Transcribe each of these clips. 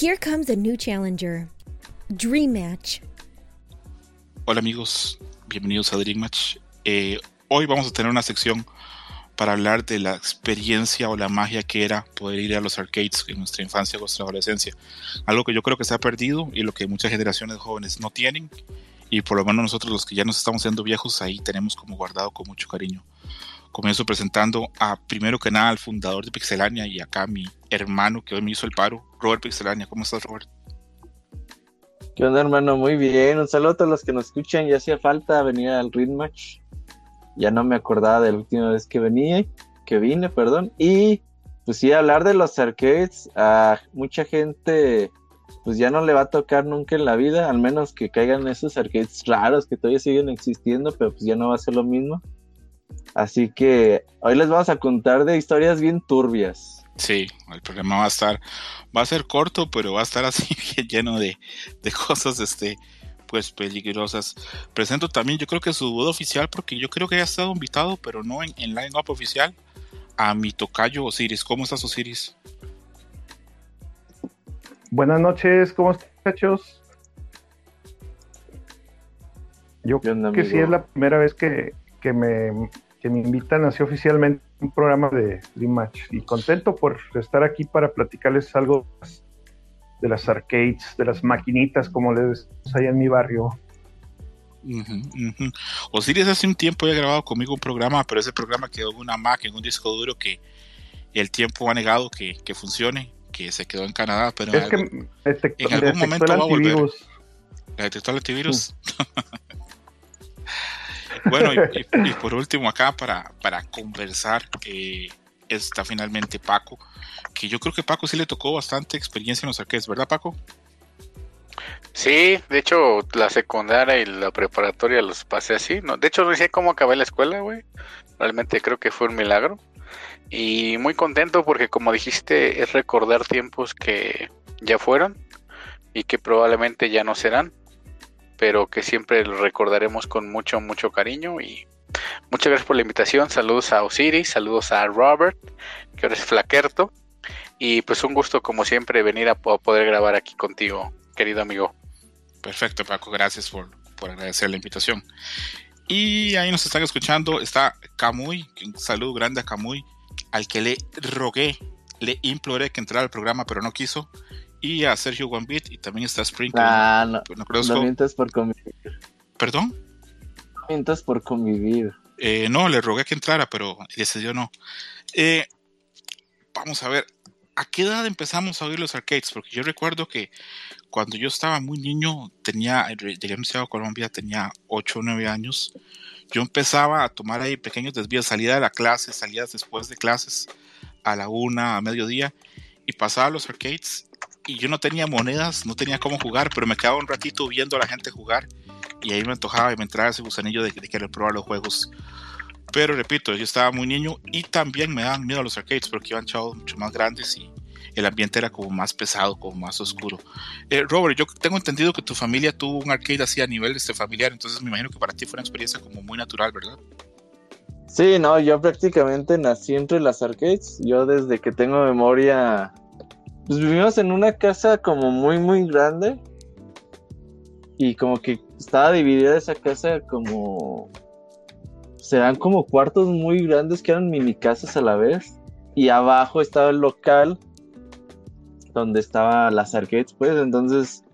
Here comes a new challenger. Dream Match. Hola amigos, bienvenidos a Dream Match. Eh, hoy vamos a tener una sección para hablar de la experiencia o la magia que era poder ir a los arcades en nuestra infancia o nuestra adolescencia. Algo que yo creo que se ha perdido y lo que muchas generaciones jóvenes no tienen. Y por lo menos nosotros los que ya nos estamos haciendo viejos, ahí tenemos como guardado con mucho cariño. Comienzo presentando a, primero que nada, al fundador de Pixelania y acá mi hermano que hoy me hizo el paro, Robert Pixelania. ¿Cómo estás, Robert? ¿Qué onda, hermano? Muy bien. Un saludo a todos los que nos escuchan. Ya hacía falta venir al Ring Match. Ya no me acordaba de la última vez que venía, que vine, perdón. Y pues sí, hablar de los arcades, a mucha gente pues ya no le va a tocar nunca en la vida, al menos que caigan esos arcades raros que todavía siguen existiendo, pero pues ya no va a ser lo mismo. Así que hoy les vamos a contar de historias bien turbias. Sí, el programa va a estar, va a ser corto, pero va a estar así bien lleno de, de cosas, este, pues peligrosas. Presento también, yo creo que su voz oficial, porque yo creo que ya ha estado invitado, pero no en, en line up oficial, a mi tocayo Osiris. ¿Cómo estás, Osiris? Buenas noches, ¿cómo están, muchachos? Yo creo que sí es la primera vez que, que me que me invitan así oficialmente a un programa de Dream Match. Y contento por estar aquí para platicarles algo de las arcades, de las maquinitas, como les hay en mi barrio. Osiris hace un tiempo ya grabado conmigo un programa, pero ese programa quedó en una Mac, en un disco duro que el tiempo ha negado que, funcione, que se quedó en Canadá, pero es en, que en algún momento va a volver. ¿La detectó el antivirus? Bueno, y, por último acá para, para conversar eh, está finalmente Paco, que yo creo que Paco sí le tocó bastante experiencia en los arcades, ¿verdad Paco? Sí, de hecho la secundaria y la preparatoria los pasé así, ¿no? De hecho no sé cómo acabé la escuela, güey. Realmente creo que fue un milagro. Y muy contento porque como dijiste es recordar tiempos que ya fueron y que probablemente ya no serán pero que siempre lo recordaremos con mucho, mucho cariño. Y muchas gracias por la invitación. Saludos a Osiris, saludos a Robert, que ahora Flaquerto. Y pues un gusto, como siempre, venir a poder grabar aquí contigo, querido amigo. Perfecto, Paco, gracias por, por agradecer la invitación. Y ahí nos están escuchando, está Camuy, un saludo grande a Camuy, al que le rogué, le imploré que entrara al programa, pero no quiso y a Sergio Bit y también está Sprinkle. Ah, no, no, mientas por convivir. ¿Perdón? No mientas por convivir. Eh, no, le rogué que entrara, pero decidió no. Eh, vamos a ver, ¿a qué edad empezamos a oír los arcades? Porque yo recuerdo que cuando yo estaba muy niño, tenía, llegué a Colombia, tenía 8 o 9 años. Yo empezaba a tomar ahí pequeños desvíos, salida de la clase, salidas después de clases, a la una, a mediodía, y pasaba a los arcades y yo no tenía monedas, no tenía cómo jugar, pero me quedaba un ratito viendo a la gente jugar y ahí me antojaba y me entraba ese gusanillo de, querer probar los juegos. Pero repito, yo estaba muy niño y también me daban miedo a los arcades porque iban chavos mucho más grandes y el ambiente era como más pesado, como más oscuro. Eh, Robert, yo tengo entendido que tu familia tuvo un arcade así a nivel este, familiar, entonces me imagino que para ti fue una experiencia como muy natural, ¿verdad? Sí, no, yo prácticamente nací entre las arcades. Yo desde que tengo memoria pues vivimos en una casa como muy, muy grande. Y como que estaba dividida esa casa como... Serán como cuartos muy grandes que eran mini casas a la vez. Y abajo estaba el local donde estaban las arcades, pues. Entonces,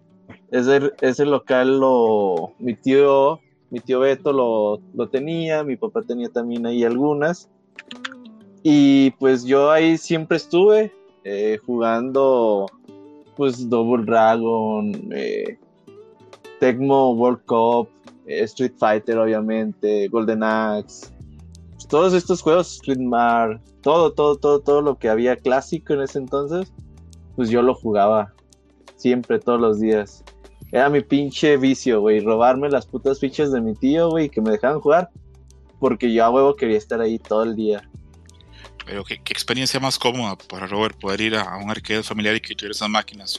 ese, ese local lo... Mi tío, mi tío Beto lo, lo tenía, mi papá tenía también ahí algunas. Y pues yo ahí siempre estuve eh, jugando pues Double Dragon, eh, Tecmo World Cup, eh, Street Fighter obviamente, Golden Axe, pues, todos estos juegos, Street Mar, todo, todo, todo, todo lo que había clásico en ese entonces, pues yo lo jugaba siempre, todos los días. Era mi pinche vicio, güey, robarme las putas fichas de mi tío, güey, que me dejaban jugar, porque yo a huevo quería estar ahí todo el día. Pero qué, experiencia más cómoda para Robert poder ir a, un arcade familiar y que tuviera esas máquinas.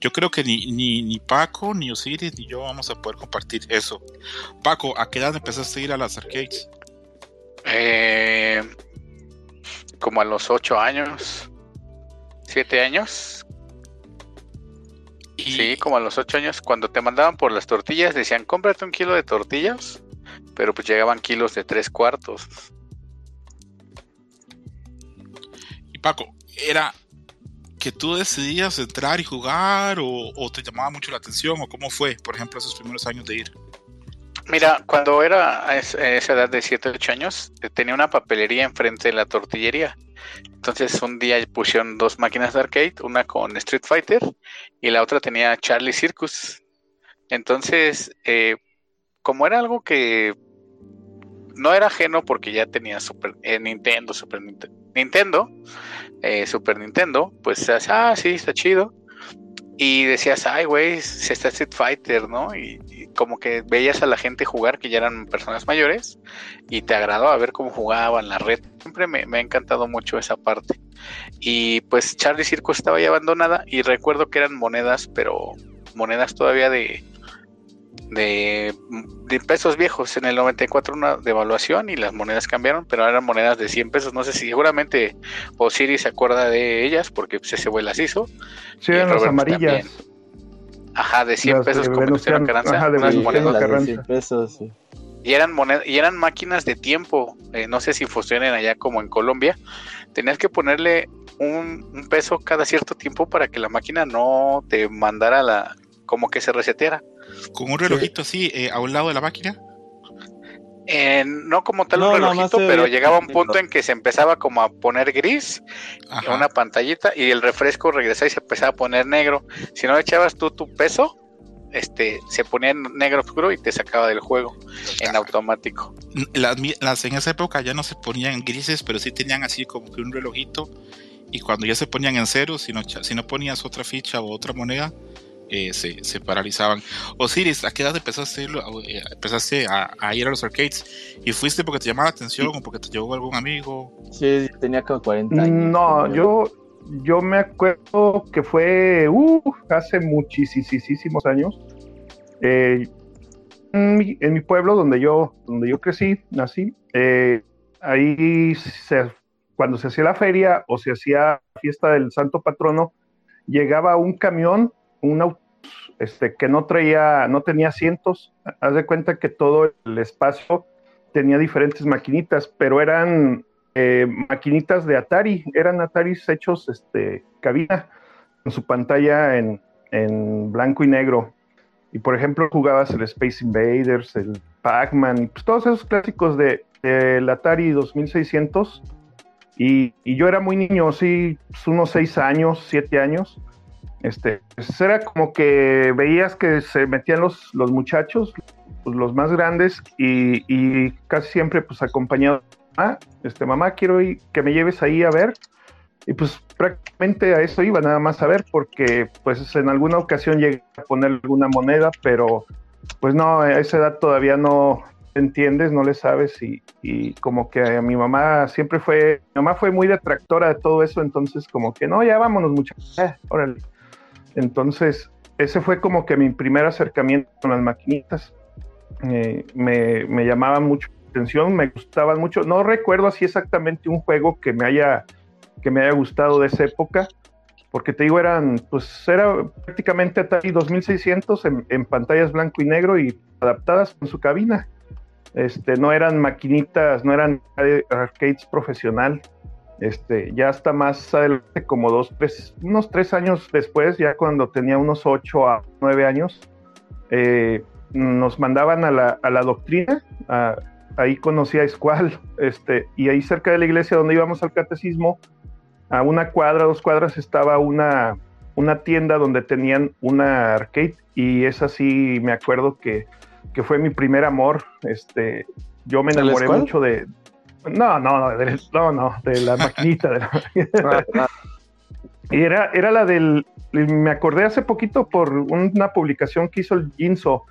Yo creo que ni, ni, ni, Paco, ni Osiris, ni yo vamos a poder compartir eso. Paco, ¿a qué edad empezaste a ir a las arcades? Eh, como a los 8 años, 7 años. Sí, como a los ocho años, cuando te mandaban por las tortillas, decían, cómprate un kilo de tortillas, pero pues llegaban kilos de tres cuartos. Paco, ¿era que tú decidías entrar y jugar o, te llamaba mucho la atención o cómo fue, por ejemplo, esos primeros años de ir? Mira, cuando era a esa edad de 7, 8 años, tenía una papelería enfrente de la tortillería. Entonces un día pusieron dos máquinas de arcade, una con Street Fighter y la otra tenía Charlie Circus. Entonces, eh, como era algo que no era ajeno porque ya tenía Super eh, Nintendo, Super Nintendo, eh, Super Nintendo, pues ah, sí, está chido. Y decías, ay, güey, se está Street Fighter, ¿no? Y, como que veías a la gente jugar, que ya eran personas mayores, y te agradó a ver cómo jugaban la red. Siempre me, me ha encantado mucho esa parte. Y pues Charlie Circus estaba ya abandonada, y recuerdo que eran monedas, pero monedas todavía de, de, pesos viejos. En el 94 una devaluación y las monedas cambiaron, pero eran monedas de 100 pesos. No sé si seguramente Osiris se acuerda de ellas porque pues, ese güey las hizo. Sí, eran las amarillas. Ajá, de 100 pesos como Ajá, de, pesos, Y eran monedas, y eran máquinas de tiempo. Eh, no sé si funcionan allá como en Colombia. Tenías que ponerle un, un peso cada cierto tiempo para que la máquina no te mandara la como que se reseteara. Con un relojito así eh, a un lado de la máquina. Eh, no como tal un relojito, pero llegaba un punto en que se empezaba como a poner gris, una pantallita, y el refresco regresaba y se empezaba a poner negro. Si no echabas tú tu peso, este, se ponía en negro oscuro y te sacaba del juego en automático. Las, en esa época ya no se ponían grises, pero sí tenían así como que un relojito. Y cuando ya se ponían en cero, si no, si no ponías otra ficha o otra moneda, eh, se, se, paralizaban. Osiris, ¿a qué edad empezaste, eh, empezaste a, ir a los arcades? ¿Y fuiste porque te llamaba la atención o porque te llevó algún amigo? Sí, tenía como 40 años. No, yo, yo me acuerdo que fue uh, hace muchísimos años. Eh, en, mi, pueblo donde yo, donde yo crecí, nací, ahí cuando se hacía la feria o se hacía fiesta del santo patrono, llegaba un camión un auto este, que no traía, no tenía asientos. Haz de cuenta que todo el espacio tenía diferentes maquinitas, pero eran eh, maquinitas de Atari, eran Ataris hechos este, cabina, con su pantalla en, blanco y negro. Y por ejemplo, jugabas el Space Invaders, el Pac-Man, pues, todos esos clásicos del de, Atari 2600. Y, y, yo era muy niño, sí, pues, unos 6 años, 7 años este, pues era como que veías que se metían los, los muchachos, pues los más grandes, y, casi siempre pues acompañado a este, mamá, quiero que me lleves ahí a ver. Y pues prácticamente a eso iba nada más a ver, porque pues en alguna ocasión llegué a poner alguna moneda, pero pues no, a esa edad todavía no entiendes, no le sabes, y, como que a mi mamá siempre fue, mi mamá fue muy detractora de todo eso, entonces como que no, ya vámonos muchachos, eh, órale. Entonces, ese fue como que mi primer acercamiento con las maquinitas. Eh, me, me llamaba mucho la atención, me gustaban mucho. No recuerdo así exactamente un juego que me haya, que me haya gustado de esa época, porque te digo, eran, pues era prácticamente Atari 2600 en, pantallas blanco y negro y adaptadas con su cabina. Este, no eran maquinitas, no eran arcades profesional. Este, ya hasta más adelante, como dos, tres, unos tres años después, ya cuando tenía unos ocho a nueve años, eh, nos mandaban a la, a la doctrina, ahí conocí a Escual, este, y ahí cerca de la iglesia donde íbamos al catecismo, a una cuadra, dos cuadras, estaba una, una tienda donde tenían una arcade, y es así, me acuerdo que, que fue mi primer amor, este, yo me enamoré mucho de, no, no, no, de, no, no, de la maquinita. De la... Y era, era la del. Me acordé hace poquito por una publicación que hizo el Ginzo.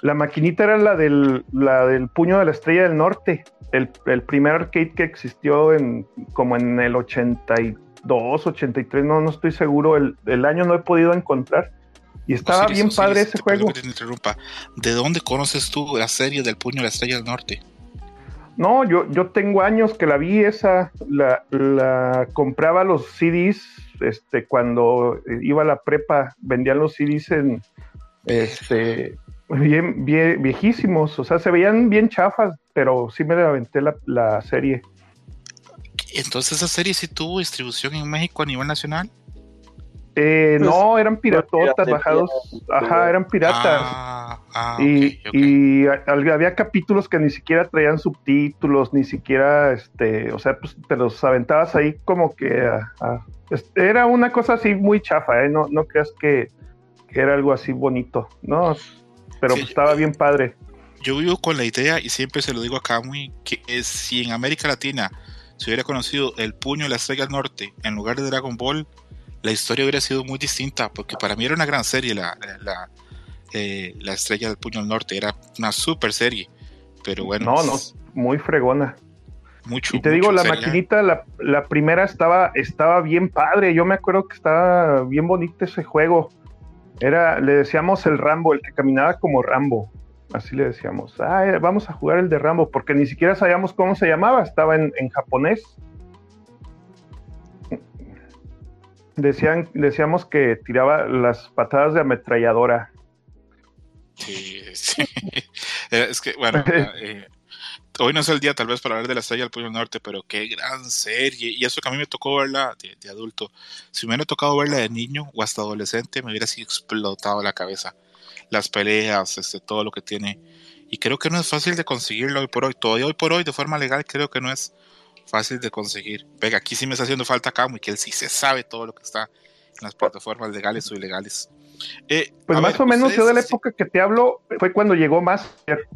La maquinita era la del, la del puño de la estrella del norte. El, primer arcade que existió en como en el 82, 83, no, no estoy seguro. El, el año no he podido encontrar. Y estaba bien padre ese juego. ¿De dónde conoces tú la serie del puño de la estrella del norte? No, yo, yo tengo años que la vi esa, la, compraba los CDs, este, cuando iba a la prepa, vendían los CDs en, este, bien, bien viejísimos, o sea, se veían bien chafas, pero sí me aventé la, la serie. Entonces esa serie sí tuvo distribución en México a nivel nacional. Eh, pues, no, eran piratotas bajados. Ajá, eran piratas. Ah, ah, y, había capítulos que ni siquiera traían subtítulos, ni siquiera, este, o sea, pues te los aventabas ahí como que era una cosa así muy chafa, ¿eh? No, no creas que, era algo así bonito, ¿no? Pero pues, estaba bien padre. Yo vivo con la idea, y siempre se lo digo acá muy, que es, si en América Latina se hubiera conocido el puño de la estrella del norte en lugar de Dragon Ball, la historia hubiera sido muy distinta, porque para mí era una gran serie la, la, eh, la Estrella del Puño del Norte, era una super serie, pero bueno. No, no, muy fregona. Mucho, y te digo, la maquinita, la, la, primera estaba, estaba bien padre, yo me acuerdo que estaba bien bonito ese juego. Era, le decíamos el Rambo, el que caminaba como Rambo. Así le decíamos, ah, eh, vamos a jugar el de Rambo, porque ni siquiera sabíamos cómo se llamaba, estaba en, en japonés. Decían, decíamos que tiraba las patadas de ametralladora. Sí, sí. Eh, es que, bueno, eh, hoy no es el día tal vez para hablar de la estrella del Puño Norte, pero qué gran serie. Y eso que a mí me tocó verla de, adulto. Si me hubiera tocado verla de niño o hasta adolescente, me hubiera así explotado la cabeza. Las peleas, este, todo lo que tiene. Y creo que no es fácil de conseguirlo hoy por hoy. Todavía hoy por hoy, de forma legal, creo que no es fácil de conseguir. Venga, aquí sí me está haciendo falta Camo y que él sí se sabe todo lo que está en las plataformas legales o ilegales. Eh, pues más o menos yo de la época que te hablo fue cuando llegó Massinger.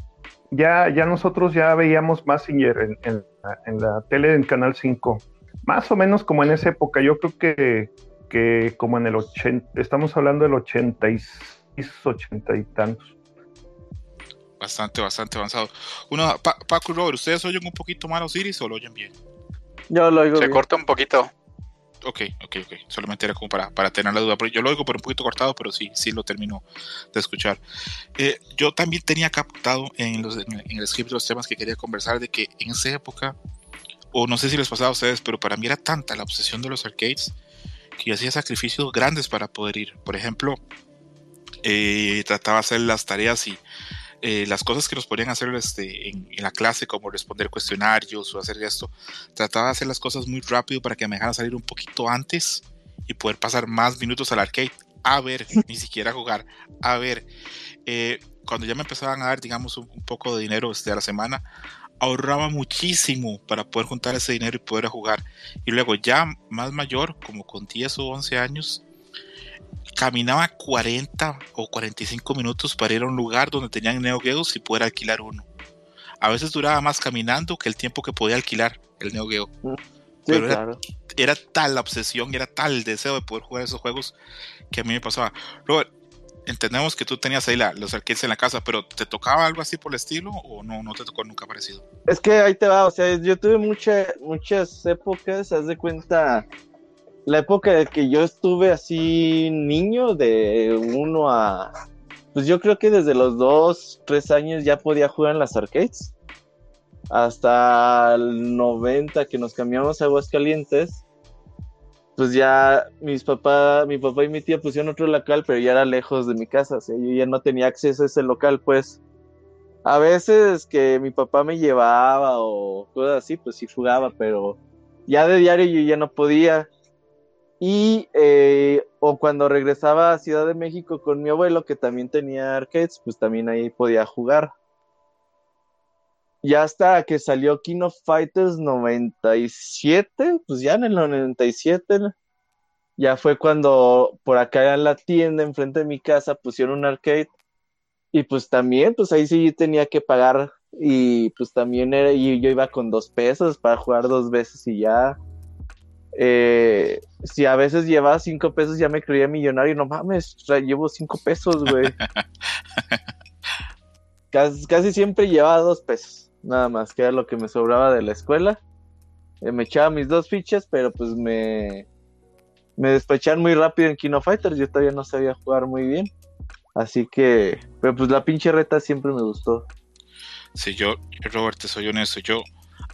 Ya, ya nosotros ya veíamos Massinger en, en, la tele en Canal 5. Más o menos como en esa época. Yo creo que, que como en el 80, estamos hablando del 86, 80 y tantos bastante, bastante avanzado. Uno, Paco y Robert, ¿ustedes oyen un poquito mal Osiris o lo oyen bien? Yo lo oigo. Se corta un poquito. Ok, ok, ok. Solamente era como para, para tener la duda. Yo lo oigo por un poquito cortado, pero sí, sí lo termino de escuchar. Eh, yo también tenía captado en, los, en, el script los temas que quería conversar de que en esa época, o no sé si les pasaba a ustedes, pero para mí era tanta la obsesión de los arcades que yo hacía sacrificios grandes para poder ir. Por ejemplo, eh, trataba de hacer las tareas y eh, las cosas que nos podían hacer este, en, la clase, como responder cuestionarios o hacer esto, trataba de hacer las cosas muy rápido para que me dejaran salir un poquito antes y poder pasar más minutos al arcade. A ver, ni siquiera jugar. A ver, eh, cuando ya me empezaban a dar, digamos, un, poco de dinero este, a la semana, ahorraba muchísimo para poder juntar ese dinero y poder jugar. Y luego ya más mayor, como con 10 o 11 años, caminaba 40 o 45 minutos para ir a un lugar donde tenían Neo Geos y poder alquilar uno. A veces duraba más caminando que el tiempo que podía alquilar el Neo Geo. Mm, Pero era, tal la obsesión, era tal el deseo de poder jugar esos juegos que a mí me pasaba. Robert, entendemos que tú tenías ahí los arcades en la casa, pero ¿te tocaba algo así por el estilo o no, no te tocó nunca parecido? Es que ahí te va, o sea, yo tuve muchas épocas, haz de cuenta, la época de que yo estuve así niño, de uno a. Pues yo creo que desde los dos, tres años ya podía jugar en las arcades. Hasta el 90 que nos cambiamos a Aguascalientes. Pues ya mis papá, mi papá y mi tía pusieron otro local, pero ya era lejos de mi casa. O yo ya no tenía acceso a ese local, pues. A veces que mi papá me llevaba o cosas así, pues sí jugaba, pero ya de diario yo ya no podía y eh, o cuando regresaba a Ciudad de México con mi abuelo, que también tenía arcades, pues también ahí podía jugar. Ya hasta que salió King of Fighters 97, pues ya en el 97, ya fue cuando por acá en la tienda enfrente de mi casa pusieron un arcade. Y pues también, pues ahí sí tenía que pagar. Y pues también era, y yo iba con dos pesos para jugar dos veces y ya eh, si a veces llevaba cinco pesos ya me creía millonario, no mames, llevo cinco pesos, güey. casi, siempre llevaba dos pesos, nada más, que era lo que me sobraba de la escuela. Eh, me echaba mis dos fichas, pero pues me, me despecharon muy rápido en Kino Fighters, yo todavía no sabía jugar muy bien. Así que, pero pues la pinche reta siempre me gustó. Si yo, Robert, te soy honesto, yo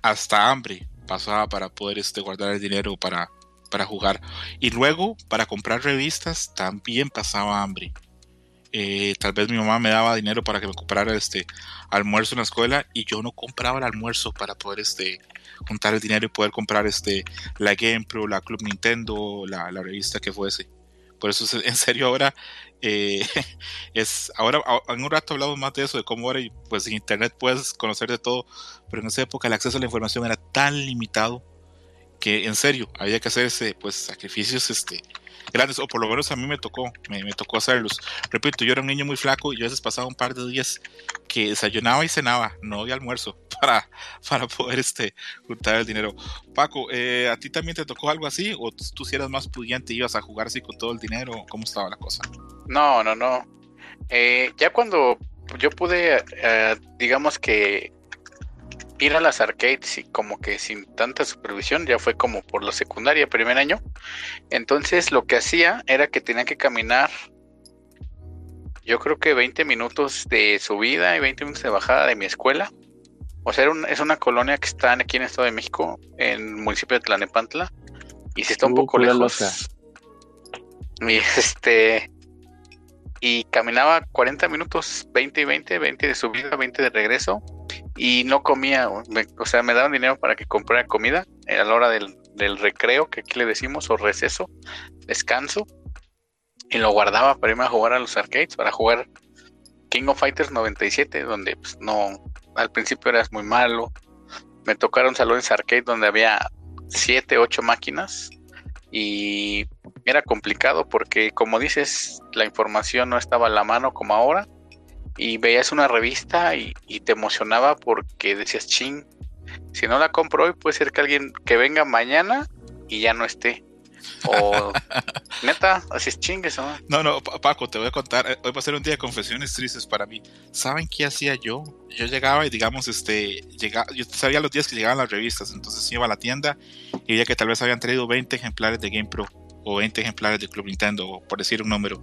hasta hambre pasaba para poder este, guardar el dinero para, para jugar. Y luego, para comprar revistas, también pasaba hambre. Eh, tal vez mi mamá me daba dinero para que me comprara este almuerzo en la escuela y yo no compraba el almuerzo para poder este juntar el dinero y poder comprar este la GamePro, la Club Nintendo, la, la revista que fuese. Por eso en serio ahora eh, es ahora en un rato hablamos más de eso, de cómo ahora pues en internet puedes conocer de todo, pero en esa época el acceso a la información era tan limitado que en serio había que hacerse pues sacrificios este grandes, o por lo menos a mí me tocó, me, tocó hacerlos. Repito, yo era un niño muy flaco y yo a veces pasaba un par de días que desayunaba y cenaba, no había almuerzo para, para poder este, juntar el dinero. Paco, eh, ¿a ti también te tocó algo así? ¿O tú si eras más pudiente ibas a jugar así con todo el dinero? ¿Cómo estaba la cosa? No, no, no. Eh, ya cuando yo pude, eh, digamos que ir a las arcades y como que sin tanta supervisión, ya fue como por la secundaria, primer año. Entonces lo que hacía era que tenía que caminar, yo creo que 20 minutos de subida y 20 minutos de bajada de mi escuela. O sea, es una colonia que está aquí en el Estado de México, en el municipio de Tlanepantla. Y si está un uh, poco lejos. Y este. Y caminaba 40 minutos, 20 y 20, 20 de subida, 20 de regreso y no comía, o sea, me daban dinero para que comprara comida a la hora del, recreo, que aquí le decimos, o receso, descanso, y lo guardaba para irme a jugar a los arcades, para jugar King of Fighters 97, donde pues, no, al principio eras muy malo. Me tocaron salones arcade donde había 7, 8 máquinas y era complicado porque, como dices, la información no estaba a la mano como ahora y veías una revista y, te emocionaba porque decías, ching, si no la compro hoy puede ser que alguien que venga mañana y ya no esté. O neta, así es chingues, ¿no? No, no, Paco, te voy a contar. Eh, hoy va a ser un día de confesiones tristes para mí. ¿Saben qué hacía yo? Yo llegaba y, digamos, este, llegaba, yo sabía los días que llegaban las revistas, entonces iba a la tienda y veía que tal vez habían traído 20 ejemplares de Game Pro o 20 ejemplares de Club Nintendo, por decir un número.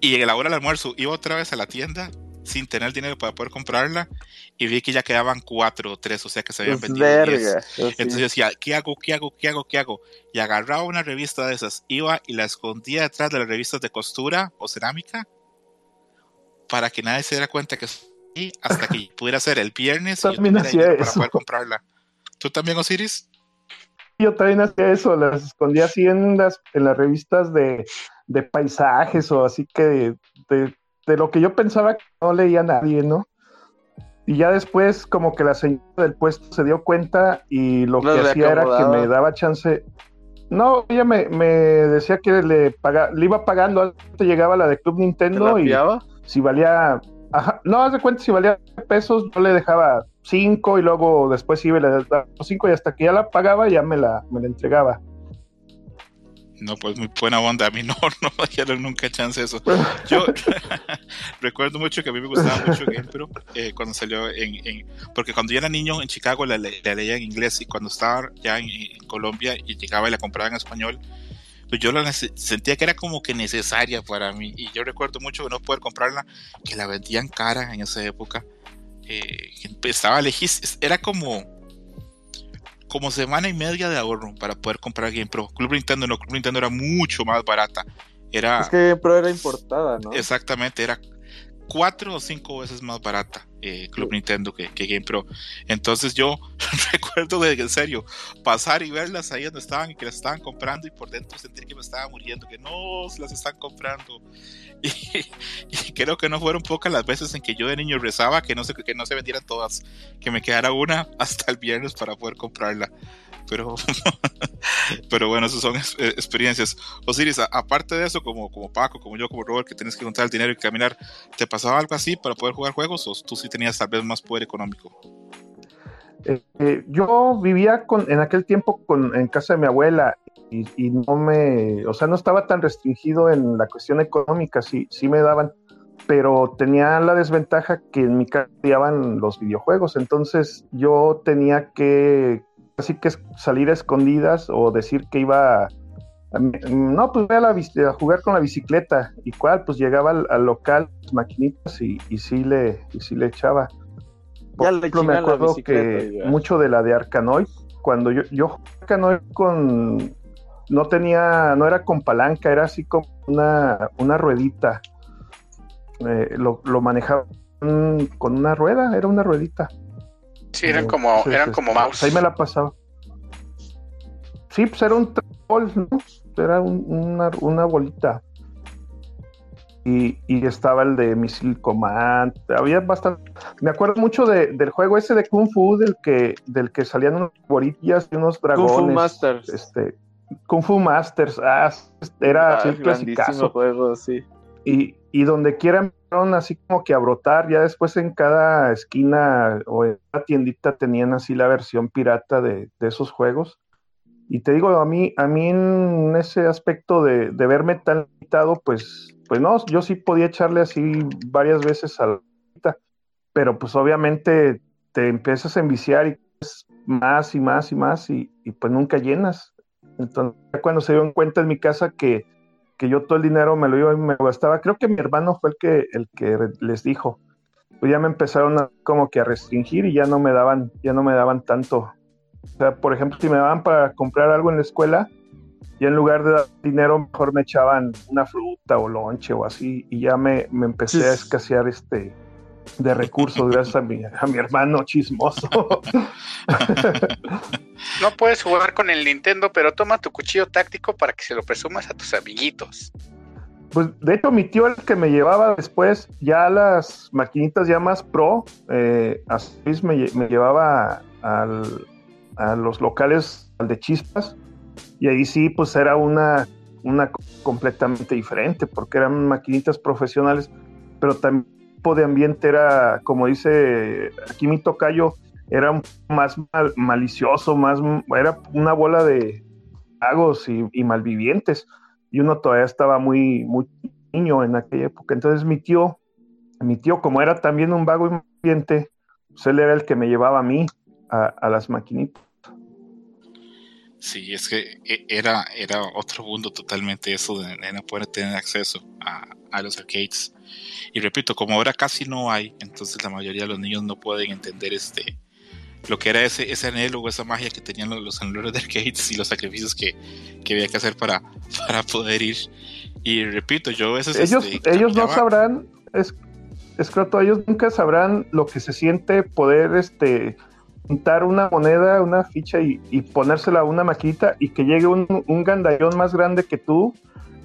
Y a la hora del almuerzo iba otra vez a la tienda sin tener dinero para poder comprarla y vi que ya quedaban cuatro o tres, o sea que se habían vendido diez. Entonces yo decía, ¿qué hago? ¿Qué hago? ¿Qué hago? ¿Qué hago? Y agarraba una revista de esas, iba y la escondía detrás de las revistas de costura o cerámica para que nadie se diera cuenta que hasta que pudiera ser el viernes y para poder comprarla. ¿Tú también, Osiris? Yo también hacía eso, las escondía así en las, en las revistas de de paisajes o así que de, lo que yo pensaba que no leía nadie, ¿no? Y ya después como que la señora del puesto se dio cuenta y lo que hacía era que me daba chance. No, ella me, decía que le paga, le iba pagando, te llegaba la de Club Nintendo y si valía, no, haz de cuenta, si valía pesos, yo le dejaba cinco y luego después iba y le daba cinco y hasta que ya la pagaba ya me la, me la entregaba. No, pues muy buena onda. A mí no, no me dieron nunca chance eso. Yo recuerdo mucho que a mí me gustaba mucho GamePro eh, cuando salió en, Porque cuando yo era niño en Chicago la, leía en inglés y cuando estaba ya en, Colombia y llegaba y la compraba en español, pues yo la sentía que era como que necesaria para mí. Y yo recuerdo mucho de no poder comprarla, que la vendían cara en esa época. Eh, estaba lejísima. Era como como semana y media de ahorro para poder comprar Game Pro. Club Nintendo no, Club Nintendo era mucho más barata. Era, es que Game Pro era importada, ¿no? Exactamente, era cuatro o cinco veces más barata eh, Club Nintendo que, que, Game Pro. Entonces yo recuerdo de en serio pasar y verlas ahí donde estaban y que las estaban comprando y por dentro sentir que me estaba muriendo, que no las están comprando. Y, creo que no fueron pocas las veces en que yo de niño rezaba que no se, que no se vendieran todas, que me quedara una hasta el viernes para poder comprarla. Pero, pero bueno, esas son eh, experiencias. Osiris, aparte de eso, como, como Paco, como yo, como Robert, que tienes que contar el dinero y caminar, ¿te pasaba algo así para poder jugar juegos o tú sí tenías tal vez más poder económico? Eh, eh, yo vivía con, en aquel tiempo con, en casa de mi abuela y, no me, o sea, no estaba tan restringido en la cuestión económica, sí, sí me daban, pero tenía la desventaja que en mi casa los videojuegos, entonces yo tenía que, así que salir a escondidas o decir que iba a, no, pues voy a, la, a, jugar con la bicicleta. ¿Y cuál? Pues llegaba al, local, maquinitas, y, y, sí le, y sí le echaba. por ejemplo, me acuerdo que mucho de la de Arkanoid, cuando yo, yo Arkanoid con no tenía, no era con palanca, era así como una, una ruedita. Eh, lo, lo manejaban con una rueda, era una ruedita. Sí, eran como, eran como mouse. Ahí me la pasaba. Sí, pues era un ¿no? Era una, una, bolita. Y, y, estaba el de Missile Command. Había bastante. Me acuerdo mucho de, del juego ese de Kung Fu, del que, del que salían unos borillas y unos dragones. Kung Fu Masters. Este, Kung Fu Masters. Ah, era ah, un juego, sí. Y, y donde quiera así como que a brotar, ya después en cada esquina o en cada tiendita tenían así la versión pirata de, esos juegos. Y te digo, a mí, a mí en ese aspecto de, verme tan limitado, pues, pues no, yo sí podía echarle así varias veces a la pero pues obviamente te empiezas a enviciar y más y más y más y, y pues nunca llenas. Entonces, cuando se dieron cuenta en mi casa que que yo todo el dinero me lo iba y me gastaba. Creo que mi hermano fue el que, el que les dijo. Pues ya me empezaron a, como que a restringir y ya no me daban, ya no me daban tanto. O sea, por ejemplo, si me daban para comprar algo en la escuela, y en lugar de dar dinero, mejor me echaban una fruta o lonche o así, y ya me, me empecé a escasear este de recursos gracias a mi, a mi hermano chismoso. No puedes jugar con el Nintendo, pero toma tu cuchillo táctico para que se lo presumas a tus amiguitos. Pues de hecho mi tío el que me llevaba después ya las maquinitas ya más pro, eh, así me, me llevaba al, a los locales al de chispas y ahí sí pues era una, una completamente diferente porque eran maquinitas profesionales, pero también el tipo de ambiente era como dice aquí mi tocayo, era más malicioso, más era una bola de magos y, malvivientes. Y uno todavía estaba muy, muy niño en aquella época. Entonces mi tío, mi tío, como era también un vago y malviviente, pues él era el que me llevaba a mí a, las maquinitas. Sí, es que e, era, era otro mundo totalmente eso de, no poder tener acceso a, a, los arcades. Y repito, como ahora casi no hay, entonces la mayoría de los niños no pueden entender este, lo que era ese, ese anhelo o esa magia que tenían los, los de arcades y los sacrificios que, que, había que hacer para, para poder ir. Y repito, yo a veces... Ellos, este, ellos no sabrán, es, escroto, ellos nunca sabrán lo que se siente poder este juntar una moneda, una ficha y, y ponérsela a una maquita y que llegue un, un gandallón más grande que tú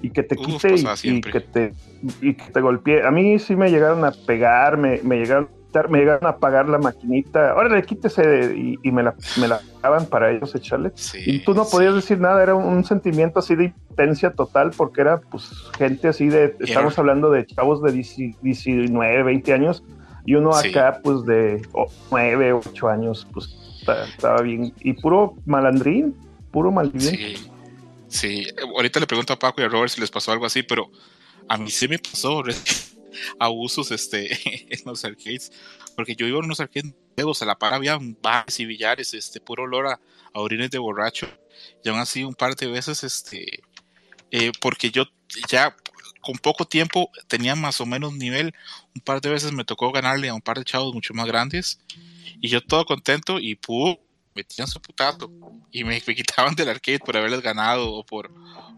y que te quite pues, y, que te, y que te golpee. A mí sí me llegaron a pegar, me, me llegaron me llegaron a apagar la maquinita, órale, quítese y, y me la me la daban para ellos echarle. y tú no podías decir nada, era un, sentimiento así de impetencia total porque era pues gente así de, estamos hablando de chavos de 19, 20 años y uno acá pues de 9, 8 años, pues estaba bien. Y puro malandrín, puro malandrín. Sí, sí. Ahorita le pregunto a Paco y a Robert si les pasó algo así, pero a mí sí me pasó abusos este, en los arcades, porque yo iba a unos arcades nuevos, a la par había bares y billares, este, puro olor a, orines de borracho, y aún así un par de veces, este, eh, porque yo ya con poco tiempo tenía más o menos nivel, un par de veces me tocó ganarle a un par de chavos mucho más grandes, y yo todo contento, y pudo me tiran su putato y me, me, quitaban del arcade por haberles ganado o por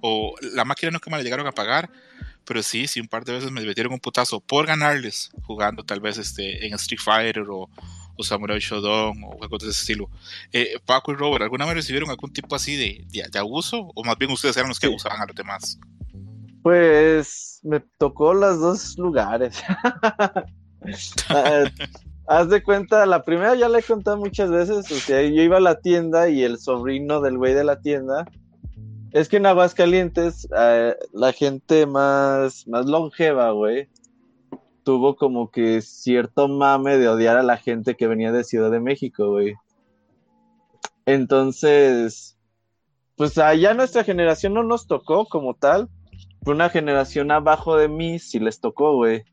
o la máquina no que me la llegaron a pagar pero sí, sí, un par de veces me metieron un putazo por ganarles, jugando tal vez este, en Street Fighter o, o Samurai Shodown o algo de ese estilo. Eh, Paco y Robert, ¿alguna vez recibieron algún tipo así de, de, abuso? ¿O más bien ustedes eran los que abusaban a los demás? Pues me tocó los dos lugares. Ah, haz de cuenta, la primera ya la he contado muchas veces, o sea, yo iba a la tienda y el sobrino del güey de la tienda es que en Aguascalientes, eh, la gente más, más longeva, güey, tuvo como que cierto mame de odiar a la gente que venía de Ciudad de México, güey. Entonces, pues allá nuestra generación no nos tocó como tal. Una generación abajo de mí sí les tocó, güey.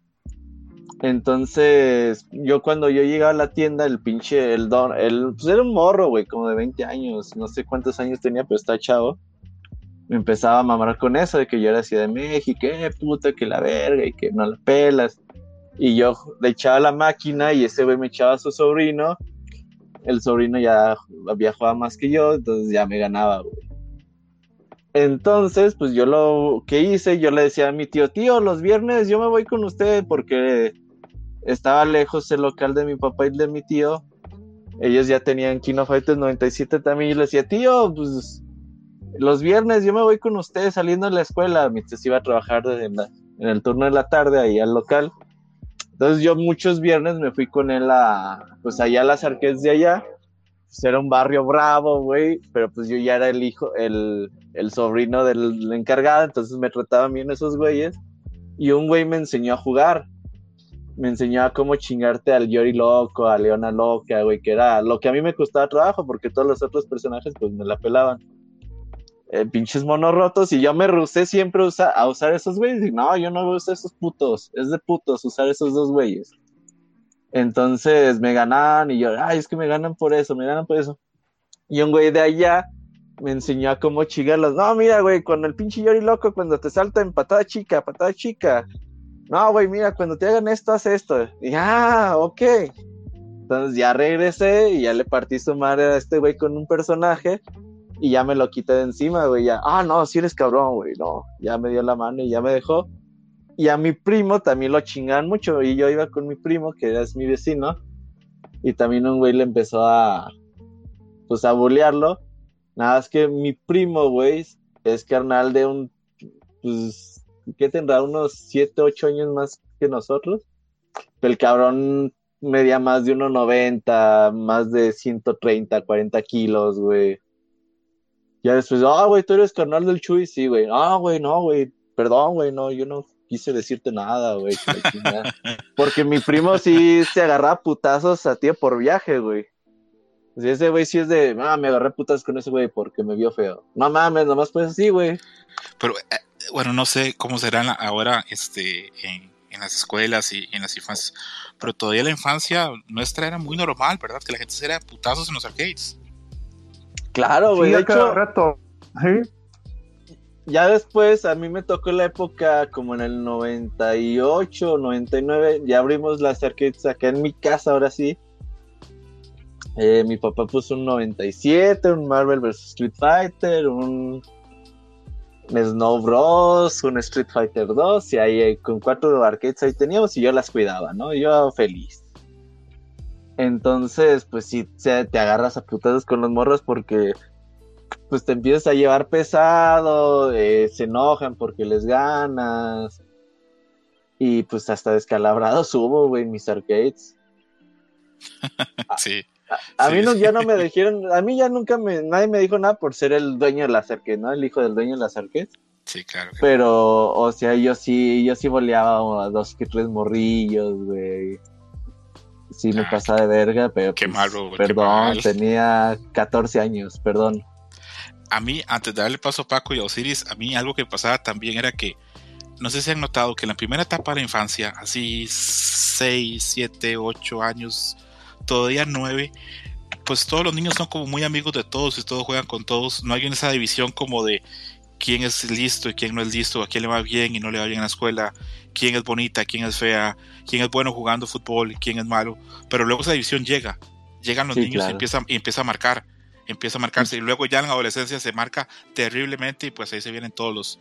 Entonces, yo cuando yo llegaba a la tienda, el pinche, el don, el, pues era un morro, güey, como de 20 años, no sé cuántos años tenía, pero está chavo me empezaba a mamar con eso de que yo era Ciudad de México, eh, puta, que la verga y que no la pelas. Y yo le echaba la máquina y ese güey me echaba a su sobrino. El sobrino ya había jugado más que yo, entonces ya me ganaba, güey. Entonces, pues yo lo que hice, yo le decía a mi tío, tío, los viernes yo me voy con usted porque estaba lejos el local de mi papá y de mi tío. Ellos ya tenían Kino Fighters 97 también. Y le decía, tío, pues los viernes yo me voy con usted saliendo de la escuela. Mientras iba a trabajar en, el turno de la tarde ahí al local. Entonces yo muchos viernes me fui con él a, pues allá a las arcades de allá pues, era un barrio bravo, güey, pero pues yo ya era el hijo, el, el sobrino del encargado, entonces me trataban bien esos güeyes. Y un güey me enseñó a jugar. Me enseñó a cómo chingarte al Yori Loco, a Leona Loca, güey, que era lo que a mí me costaba trabajo, porque todos los otros personajes pues me la pelaban. Eh, pinches monos rotos, y yo me rusé siempre a usar esos güeyes. Y no, yo no voy esos putos, es de putos usar esos dos güeyes. Entonces me ganaban y yo, ay, es que me ganan por eso, me ganan por eso. Y un güey de allá me enseñó a cómo chigarlos. No, mira, güey, con el pinche Yori loco, cuando te salta en patada chica, patada chica. No, güey, mira, cuando te hagan esto, haz esto. Y ah, ok. Entonces ya regresé y ya le partí su madre a este güey con un personaje y ya me lo quité de encima, güey. Ya, ah, no, si eres cabrón, güey, no. Ya me dio la mano y ya me dejó. Y a mi primo también lo chingan mucho. Y yo iba con mi primo, que es mi vecino. Y también un güey le empezó a. Pues a bullearlo. Nada más que mi primo, güey, es carnal de un. Pues. ¿Qué tendrá? Unos 7, 8 años más que nosotros. El cabrón medía más de 1,90, más de 130, 40 kilos, güey. Ya después, ah, güey, tú eres carnal del Chuy, sí, güey. Ah, güey, no, güey, perdón, güey, no, yo no quise decirte nada, güey. Porque mi primo sí se agarraba putazos a ti por viaje, güey. Si ese güey sí es de, ah, me agarré putas con ese güey porque me vio feo. No mames, nomás pues así, güey. Pero, eh, bueno, no sé cómo serán ahora este, en, las escuelas y en las infancias. Pero todavía la infancia nuestra era muy normal, ¿verdad? Que la gente se era putazos en los arcades. Claro, güey. de hecho, rato. ¿Sí? Ya después a mí me tocó la época como en el 98, 99, ya abrimos las arcades acá en mi casa, ahora sí. Eh, mi papá puso un 97, un Marvel vs. Street Fighter, un Snow Bros, un Street Fighter 2, y ahí eh, con cuatro arcades ahí teníamos y yo las cuidaba, ¿no? Yo feliz. Entonces, pues sí, te agarras a putadas con los morros porque pues te empiezas a llevar pesado, eh, se enojan porque les ganas. Y pues hasta descalabrado subo, güey, mis arcades. sí. A, mí no, ya no me dijeron, a mí ya nunca me, nadie me dijo nada por ser el dueño de las arcades, ¿no? El hijo del dueño de las arcades. Sí, claro. Pero, o sea, yo sí, yo sí boleaba a dos que tres morrillos, güey. Sí, me ah, pasaba de verga, pero. Qué pues, malo. Perdón, tenía 14 años, perdón a mí, antes de darle paso a Paco y a Osiris, a mí algo que pasaba también era que, no sé si han notado que en la primera etapa de la infancia, así 6, 7, 8 años, todavía 9, pues todos los niños son como muy amigos de todos y todos juegan con todos. No hay esa división como de quién es listo y quién no es listo, a quién le va bien y no le va bien en la escuela, quién es bonita, quién es fea, quién es bueno jugando fútbol y quién es malo. Pero luego esa división llega, llegan los niños y, empieza, y empieza a marcar empieza a marcarse y luego ya en la adolescencia se marca terriblemente y pues ahí se vienen todos los,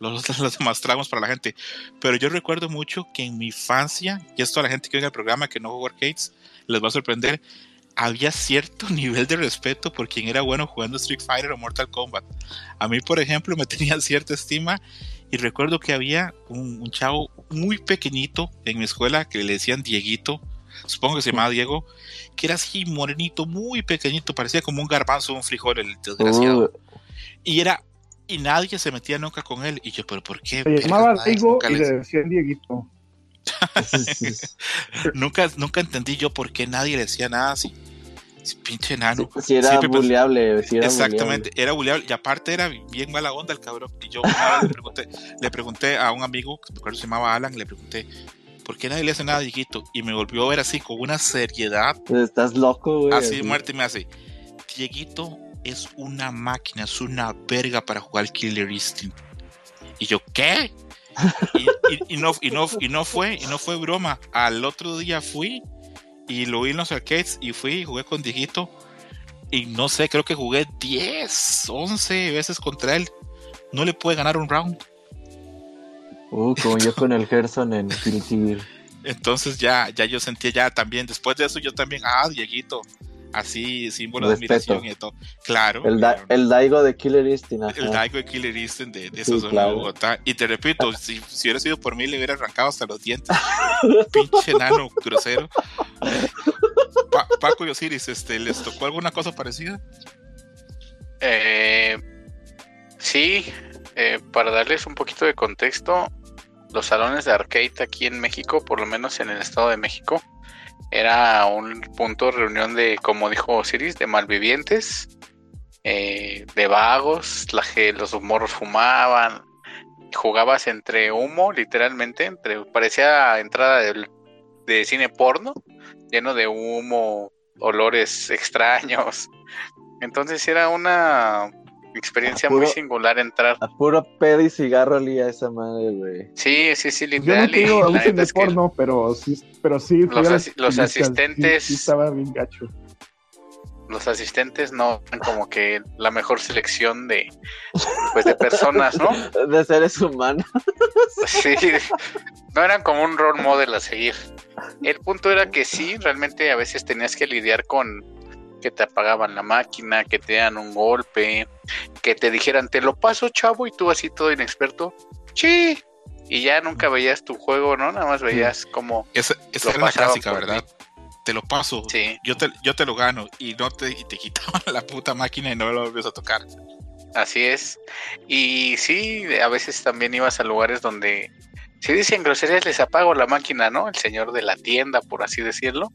los, los, demás para la gente. Pero yo recuerdo mucho que en mi infancia, y esto a la gente que oiga el programa que no jugó arcades, les va a sorprender, había cierto nivel de respeto por quien era bueno jugando Street Fighter o Mortal Kombat. A mí, por ejemplo, me tenía cierta estima y recuerdo que había un, un chavo muy pequeñito en mi escuela que le decían Dieguito, supongo que se llamaba Diego, que era así morenito, muy pequeñito, parecía como un garbanzo, un frijol, el desgraciado. Uh. Y era, y nadie se metía nunca con él. Y yo, pero ¿por qué? Se llamaba Diego y le decían Dieguito. nunca, nunca entendí yo por qué nadie le decía nada así. Pinche enano. Sí, era buleable. exactamente, era buleable. Y aparte era bien mala onda el cabrón. Y yo le pregunté, le pregunté a un amigo, que me acuerdo se llamaba Alan, le pregunté, ¿por qué nadie le hace nada a Dieguito? Y me volvió a ver así con una seriedad. Estás loco, güey. Así de muerte me hace. Dieguito es una máquina, es una verga para jugar Killer Instinct. Y yo, ¿qué? Y, no, y, no, y no fue, y no fue broma. Al otro día fui y lo vi en los arcades y fui y jugué con Digito. Y no sé, creo que jugué 10, 11 veces contra él. No le pude ganar un round. Uh, como yo con el Gerson en Guilty Entonces ya, ya yo sentía ya también, después de eso yo también, ah, Dieguito, así, símbolo de admiración y todo. Claro. El, el Daigo de Killer Instinct. El Daigo de Killer Instinct de, de esos de Bogotá. Y te repito, si, si, hubiera sido por mí, le hubiera arrancado hasta los dientes. Pinche nano grosero. Paco y Osiris, este, ¿les tocó alguna cosa parecida? Eh, sí, eh, para darles un poquito de contexto, los salones de arcade aquí en México, por lo menos en el Estado de México, era un punto de reunión de, como dijo Osiris, de malvivientes, eh, de vagos, la, los morros fumaban, jugabas entre humo, literalmente, entre parecía entrada de cine porno, lleno de humo, olores extraños. Entonces era una experiencia muy singular entrar. A puro pedo y cigarro olía esa madre, güey. Sí, sí, sí, literal. Yo no tengo un de porno, pero sí, pero sí. Los, asistentes. Sí, estaba bien gacho. Los asistentes no eran como que la mejor selección de, pues, de personas, ¿no? De seres humanos. Sí, no eran como un role model a seguir. El punto era que sí, realmente a veces tenías que lidiar con que te apagaban la máquina, que te dan un golpe, que te dijeran, te lo paso, chavo, y tú así todo inexperto, sí, y ya nunca veías tu juego, ¿no? Nada más veías como... Esa, esa era la clásica, ¿verdad? Te lo paso, sí. yo, te, yo te lo gano, y no te, y te quitaban la puta máquina y no lo volvías a tocar. Así es. Y sí, a veces también ibas a lugares donde si dicen groserías, les apago la máquina, ¿no? El señor de la tienda, por así decirlo.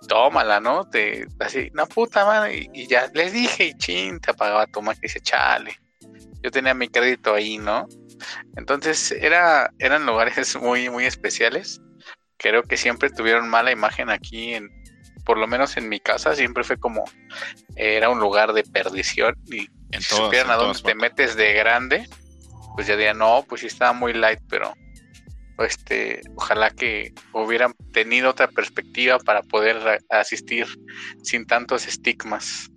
Y tómala, ¿no? Te, así, una puta madre. Y, ya les dije, y chin, te apagaba tu máquina y dice, chale. Yo tenía mi crédito ahí, ¿no? Entonces, era, eran lugares muy, muy especiales. Creo que siempre tuvieron mala imagen aquí en, por lo menos en mi casa, siempre fue como, era un lugar de perdición. Y en si supieran a dónde te metes de grande, pues ya dirían, no, pues sí estaba muy light, pero este, ojalá que hubieran tenido otra perspectiva para poder asistir sin tantos estigmas.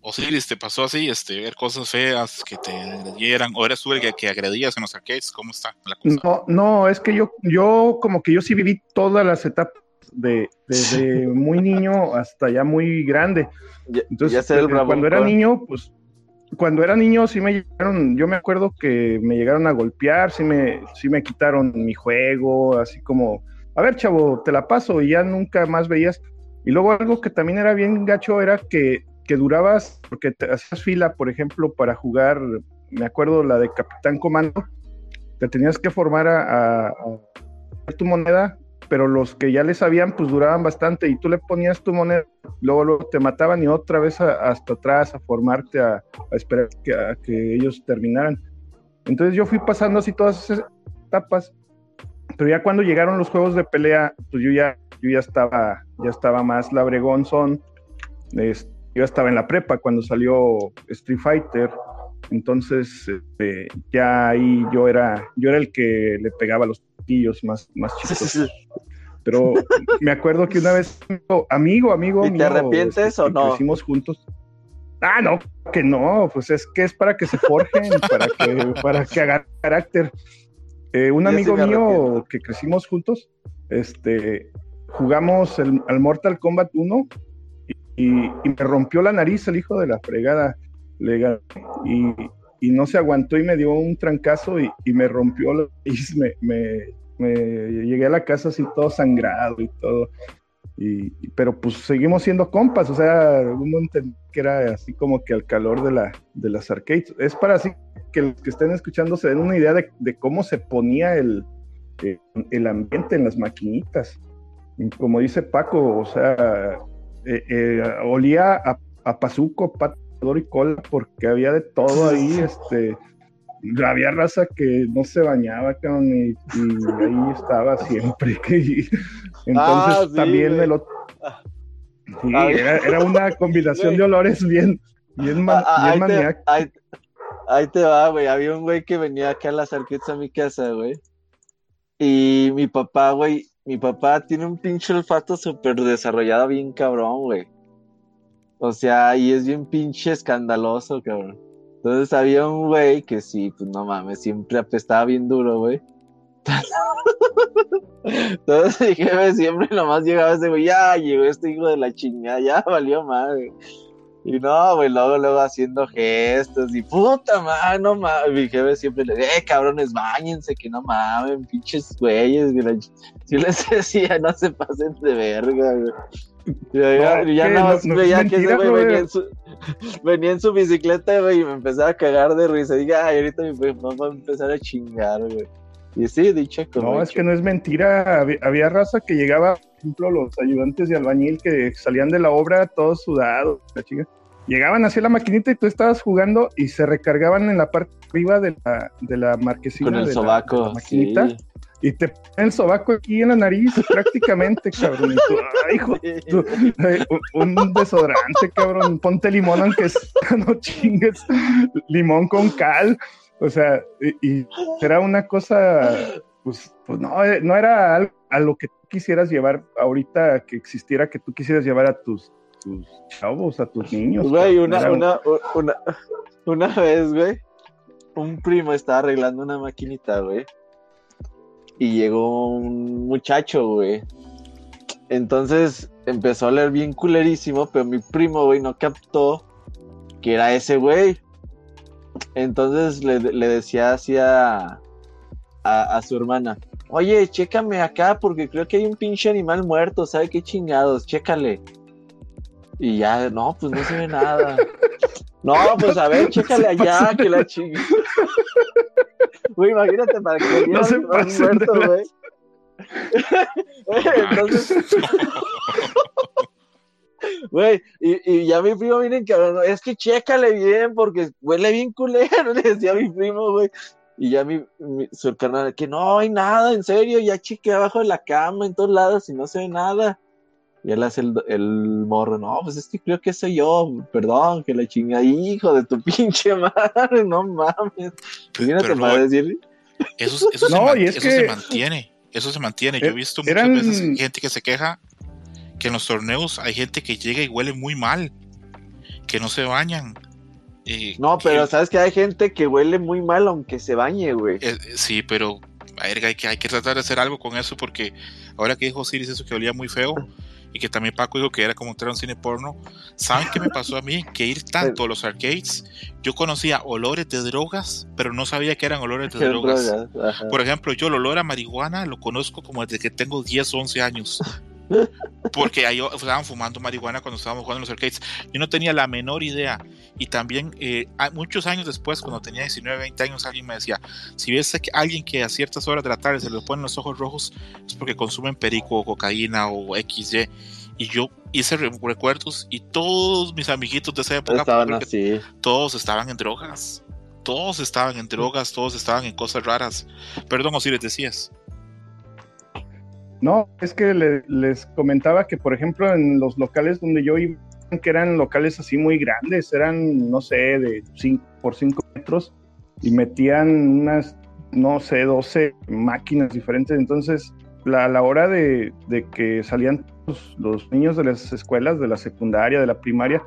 Osiris, ¿te pasó así, este, ver cosas feas que te agredieran? ¿O eres tú el que, agredías en los arcades? ¿Cómo está la cosa? No, no, es que yo, yo como que yo sí viví todas las etapas de, desde muy niño hasta ya muy grande. Entonces, cuando era niño, pues cuando era niño sí me llegaron, yo me acuerdo que me llegaron a golpear, sí me, sí me quitaron mi juego, así como, a ver chavo, te la paso y ya nunca más veías. Y luego algo que también era bien gacho era que, que durabas, porque te hacías fila, por ejemplo, para jugar, me acuerdo la de Capitán Comando, te tenías que formar a, a tu moneda pero los que ya le sabían, pues duraban bastante y tú le ponías tu moneda, luego, luego te mataban y otra vez hasta atrás a formarte, a, esperar que, a que ellos terminaran. Entonces yo fui pasando así todas esas etapas, pero ya cuando llegaron los juegos de pelea, pues yo ya, yo ya estaba, ya estaba más labregón son, yo estaba en la prepa cuando salió Street Fighter, entonces este, ya ahí yo era, yo era el que le pegaba los más, más chicos. Pero me acuerdo que una vez, amigo, amigo, ¿Y ¿Te arrepientes este, o no? Crecimos juntos. Ah, no, que no, pues es que es para que se forjen, para que, para que hagan carácter. Eh, un amigo mío que crecimos juntos, este, jugamos el, al Mortal Kombat 1 y, y, me rompió la nariz el hijo de la fregada. legal y, y no se aguantó y me dio un trancazo y, y me rompió la nariz, me, me, me, llegué a la casa así todo sangrado y todo. Y, pero pues seguimos siendo compas, o sea, entendía que era así como que al calor de, la, de las arcades. Es para así que los que estén escuchando se den una idea de, de cómo se ponía el, eh, el ambiente en las maquinitas. como dice Paco, o sea, eh, eh, olía a, a pazuco, pato y cola porque había de todo ahí, este, había raza que no se bañaba, y, ahí estaba siempre. entonces ah, también el otro... era, una combinación de olores bien, bien, ahí, ahí te va, güey. Había un güey que venía acá a las arquetas a mi casa, güey. Y mi papá, güey, mi papá tiene un pinche olfato súper desarrollado, bien cabrón, güey. O sea, y es bien pinche escandaloso, cabrón. Entonces había un güey que sí, pues no mames, siempre apestaba bien duro, güey. Entonces mi jefe siempre nomás llegaba ese güey, ya llegó este hijo de la chingada, ya valió madre. Y no, güey, luego, luego haciendo gestos y puta madre, no mames. Mi jefe siempre le decía, eh, cabrones, bañense, que no mames, pinches güeyes. Si les decía, no se pasen de verga, güey. Ya, no, ya no, veía que ese güey venía en, su, venía en su bicicleta, güey, y me empezaba a cagar de risa. Y dije, ay, ahorita mi mamá va a empezar a chingar, güey. Y sí, dicho como. No, es que no es mentira. Había, raza que llegaba, por ejemplo, los ayudantes de albañil que salían de la obra todos sudados, la chica llegaban hacia la maquinita y tú estabas jugando y se recargaban en la parte arriba de la, de la marquesina. Con el de sobaco, la, maquinita. Y te ponen el sobaco aquí en la nariz, prácticamente, cabrón. ay, hijo, un, desodorante, cabrón. Ponte limón, aunque no chingues. Limón con cal. O sea, y, era una cosa, pues, pues no, eh, no era algo a lo que tú quisieras llevar ahorita que existiera, que tú quisieras llevar a tus tus chavos, a tus niños. Güey, una, una, una, una vez, güey, un primo estaba arreglando una maquinita, güey. Y llegó un muchacho, güey. Entonces empezó a leer bien culerísimo, pero mi primo, güey, no captó que era ese güey. Entonces le, decía así a, a, su hermana, oye, chécame acá porque creo que hay un pinche animal muerto, ¿sabe qué chingados? Chécale. Y ya, no, pues no se ve nada. No, pues a ver, chécale allá, que la chingue. Güey, imagínate para que no se muerto, güey. Entonces. Güey, y, y, ya mi primo viene cabrón, es que chécale bien, porque huele bien culero, le decía a mi primo, güey. Y ya mi, su canal, que no hay nada, en serio, ya chique abajo de la cama, en todos lados, y no se ve nada. Y él hace el, el, morro, no, pues es que creo que soy yo, perdón, que la chinga, hijo de tu pinche madre, no mames. Imagínate para decir. Eso, eso, no, se, eso se mantiene, eso se mantiene. Yo he eh, visto muchas veces gente que se queja que en los torneos hay gente que llega y huele muy mal, que no se bañan. Eh, no, pero sabes que hay gente que huele muy mal aunque se bañe, güey. Eh, sí, pero hay que, hay que tratar de hacer algo con eso porque ahora que dijo Osiris eso que olía muy feo, y que también Paco dijo que era como entrar a un cine porno. ¿Saben qué me pasó a mí? Que ir tanto a los arcades, yo conocía olores de drogas, pero no sabía que eran olores de drogas. Por ejemplo, yo el olor a marihuana lo conozco como desde que tengo 10 o 11 años. Porque ahí estaban fumando marihuana cuando estábamos jugando en los arcades. Yo no tenía la menor idea. Y también, eh, muchos años después, cuando tenía 19, 20 años, alguien me decía: si ves a alguien que a ciertas horas de la tarde se le ponen los ojos rojos, es porque consumen perico o cocaína o XY. Y yo hice recuerdos y todos mis amiguitos de esa época, estaban así. todos estaban en drogas. Todos estaban en drogas, todos estaban en cosas raras. Perdón, o si les decías. No, es que les comentaba que, por ejemplo, en los locales donde yo iba, que eran locales así muy grandes, eran, no sé, de 5 por 5 metros, y metían unas, no sé, 12 máquinas diferentes. Entonces, la, la hora de, que salían los, niños de las escuelas, de la secundaria, de la primaria,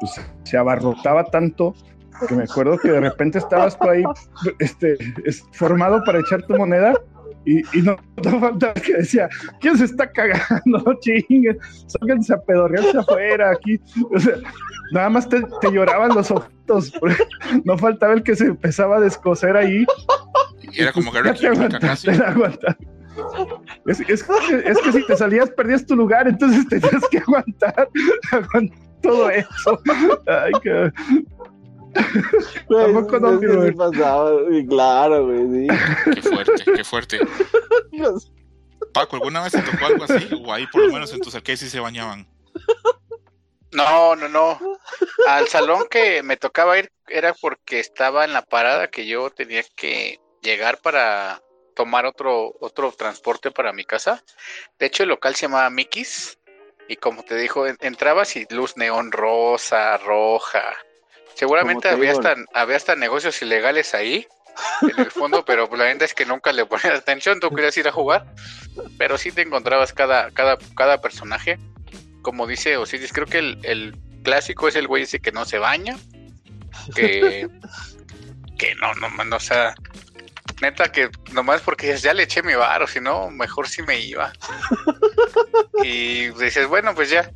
pues se abarrotaba tanto que me acuerdo que de repente estabas tú ahí este, formado para echar tu moneda y, y no, no falta que decía, ¿quién se está cagando? Chingue, sáquense a pedorrearse afuera aquí. O sea, nada más te, te lloraban los ojos. No faltaba el que se empezaba a descoser ahí. Y era como que era casi. Es, es, es, que si te salías perdías tu lugar, entonces tenías que aguantar, aguantar todo eso. Ay, que... Tampoco no, sí pasaba, claro, güey, Qué fuerte, qué fuerte. Paco, ¿alguna vez te tocó algo así? O ahí por lo menos en tus arcades sí se bañaban. No, no, no. Al salón que me tocaba ir era porque estaba en la parada que yo tenía que llegar para tomar otro, otro transporte para mi casa. De hecho, el local se llamaba Mickey's. Y como te dijo, entrabas y luz neón rosa, roja, Seguramente había hasta, había hasta negocios ilegales ahí, en el fondo, pero la verdad es que nunca le ponías atención, tú querías ir a jugar, pero sí te encontrabas cada, cada, cada personaje. Como dice Osiris, creo que el, clásico es el güey ese que no se baña, que, que no, no, no, o sea, neta que nomás porque ya le eché mi bar, o si no, mejor si me iba. y dices, bueno, pues ya.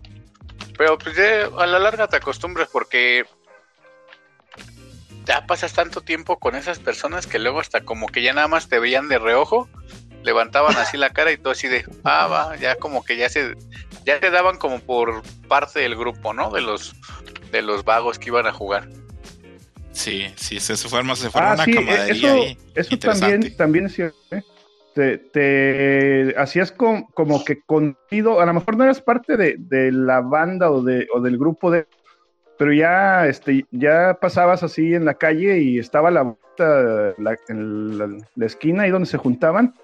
Pero pues ya a la larga te acostumbras porque ya pasas tanto tiempo con esas personas que luego hasta como que ya nada más te veían de reojo, levantaban así la cara y todo así de, ah, va, ya como que ya se, ya te daban como por parte del grupo, ¿no? De los, de los vagos que iban a jugar. Sí, sí, se forma, se forma ah, una sí, e, eso, eso también, también es cierto, ¿eh? Te, te, hacías como que contigo, a lo mejor no eras parte de, de la banda o, de, o del grupo de pero ya, este, ya pasabas así en la calle y estaba la, la, en la, esquina ahí donde se juntaban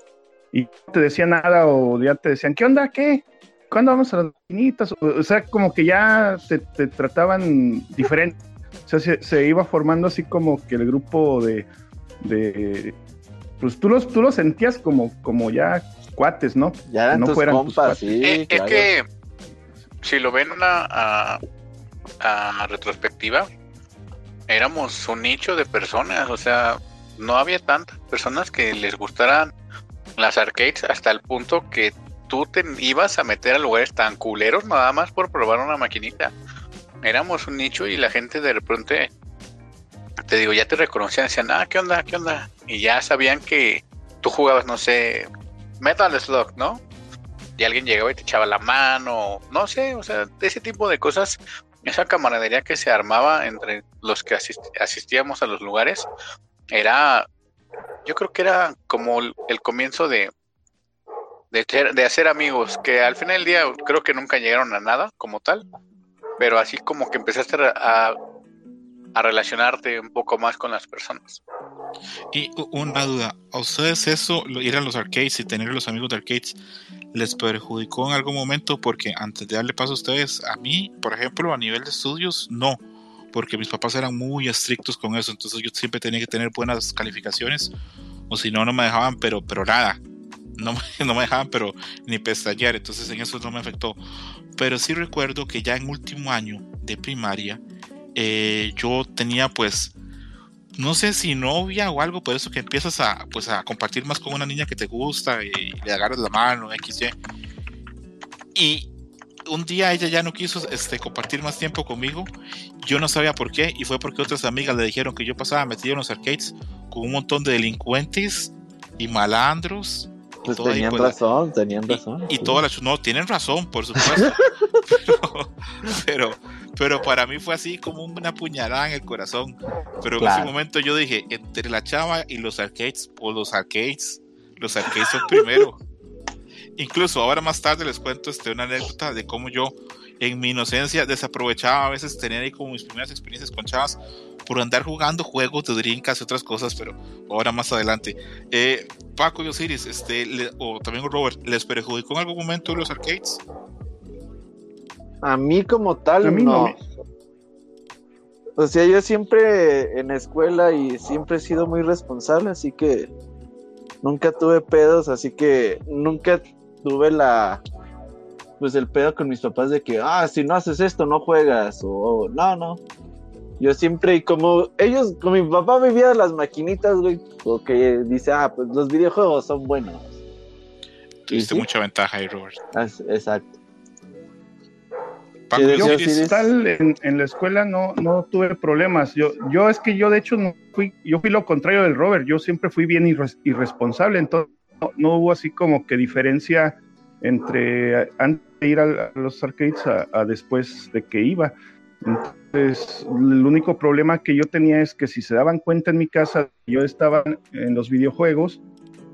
y no te decían nada o ya te decían, ¿qué onda? ¿Qué? ¿Cuándo vamos a las maquinitas? O sea, como que ya te, trataban diferente. O sea, se, iba formando así como que el grupo de, de pues tú los, tú los sentías como, como ya cuates, ¿no? Ya no fueran compas, sí, eh, Es que si lo ven a, a retrospectiva, éramos un nicho de personas, o sea, no había tantas personas que les gustaran las arcades hasta el punto que tú te ibas a meter a lugares tan culeros nada más por probar una maquinita. Éramos un nicho y la gente de repente, te digo, ya te reconocían, decían, ah, ¿qué onda? ¿Qué onda? Y ya sabían que tú jugabas, no sé, Metal Slug, ¿no? Y alguien llegaba y te echaba la mano, no sé, o sea, ese tipo de cosas esa camaradería que se armaba entre los que asistíamos a los lugares era, yo creo que era como el, comienzo de, de, hacer amigos, que al final del día creo que nunca llegaron a nada como tal, pero así como que empezaste a, a relacionarte un poco más con las personas. Y una duda, ¿a ustedes eso, ir a los arcades y tener los amigos de arcades, les perjudicó en algún momento? Porque antes de darle paso a ustedes, a mí, por ejemplo, a nivel de estudios, no, porque mis papás eran muy estrictos con eso, entonces yo siempre tenía que tener buenas calificaciones, o si no, no me dejaban, pero, pero nada. No, no me dejaban, pero ni pestallar, entonces en eso no me afectó. Pero sí recuerdo que ya en último año de primaria, eh, yo tenía pues no sé si novia o algo, por eso que empiezas a, pues, a compartir más con una niña que te gusta y le agarras la mano, XY. Y un día ella ya no quiso este, compartir más tiempo conmigo. Yo no sabía por qué, y fue porque otras amigas le dijeron que yo pasaba metido en los arcades con un montón de delincuentes y malandros. Pues tenían razón, tenían razón. Y, todas las. No, tienen razón, por supuesto. pero, pero para mí fue así como una puñalada en el corazón. Pero en ese momento yo dije, entre la chava y los arcades, pues los arcades, los arcades son primero. Incluso ahora más tarde les cuento este, una anécdota de cómo yo en mi inocencia desaprovechaba a veces tener ahí como mis primeras experiencias con chavas por andar jugando juegos de drinkas y otras cosas, pero ahora más adelante. Eh, Paco y Osiris, este, o también Robert, ¿les perjudicó en algún momento los arcades? A mí como tal, no. O sea, yo siempre en escuela y siempre he sido muy responsable, así que nunca tuve pedos, así que nunca tuve la pues el pedo con mis papás de que, ah, si no haces esto no juegas o no, no. Yo siempre, y como ellos, como mi papá vivía las maquinitas, güey, o que dice, ah, pues los videojuegos son buenos. Tuviste mucha ventaja ahí, Robert. exacto yo tal en, la escuela no, no tuve problemas. Yo, yo es que yo de hecho no fui, yo fui lo contrario del Robert. Yo siempre fui bien irresponsable. Entonces no, hubo así como que diferencia entre antes ir a, los arcades a, después de que iba. Entonces, el único problema que yo tenía es que si se daban cuenta en mi casa, yo estaba en los videojuegos,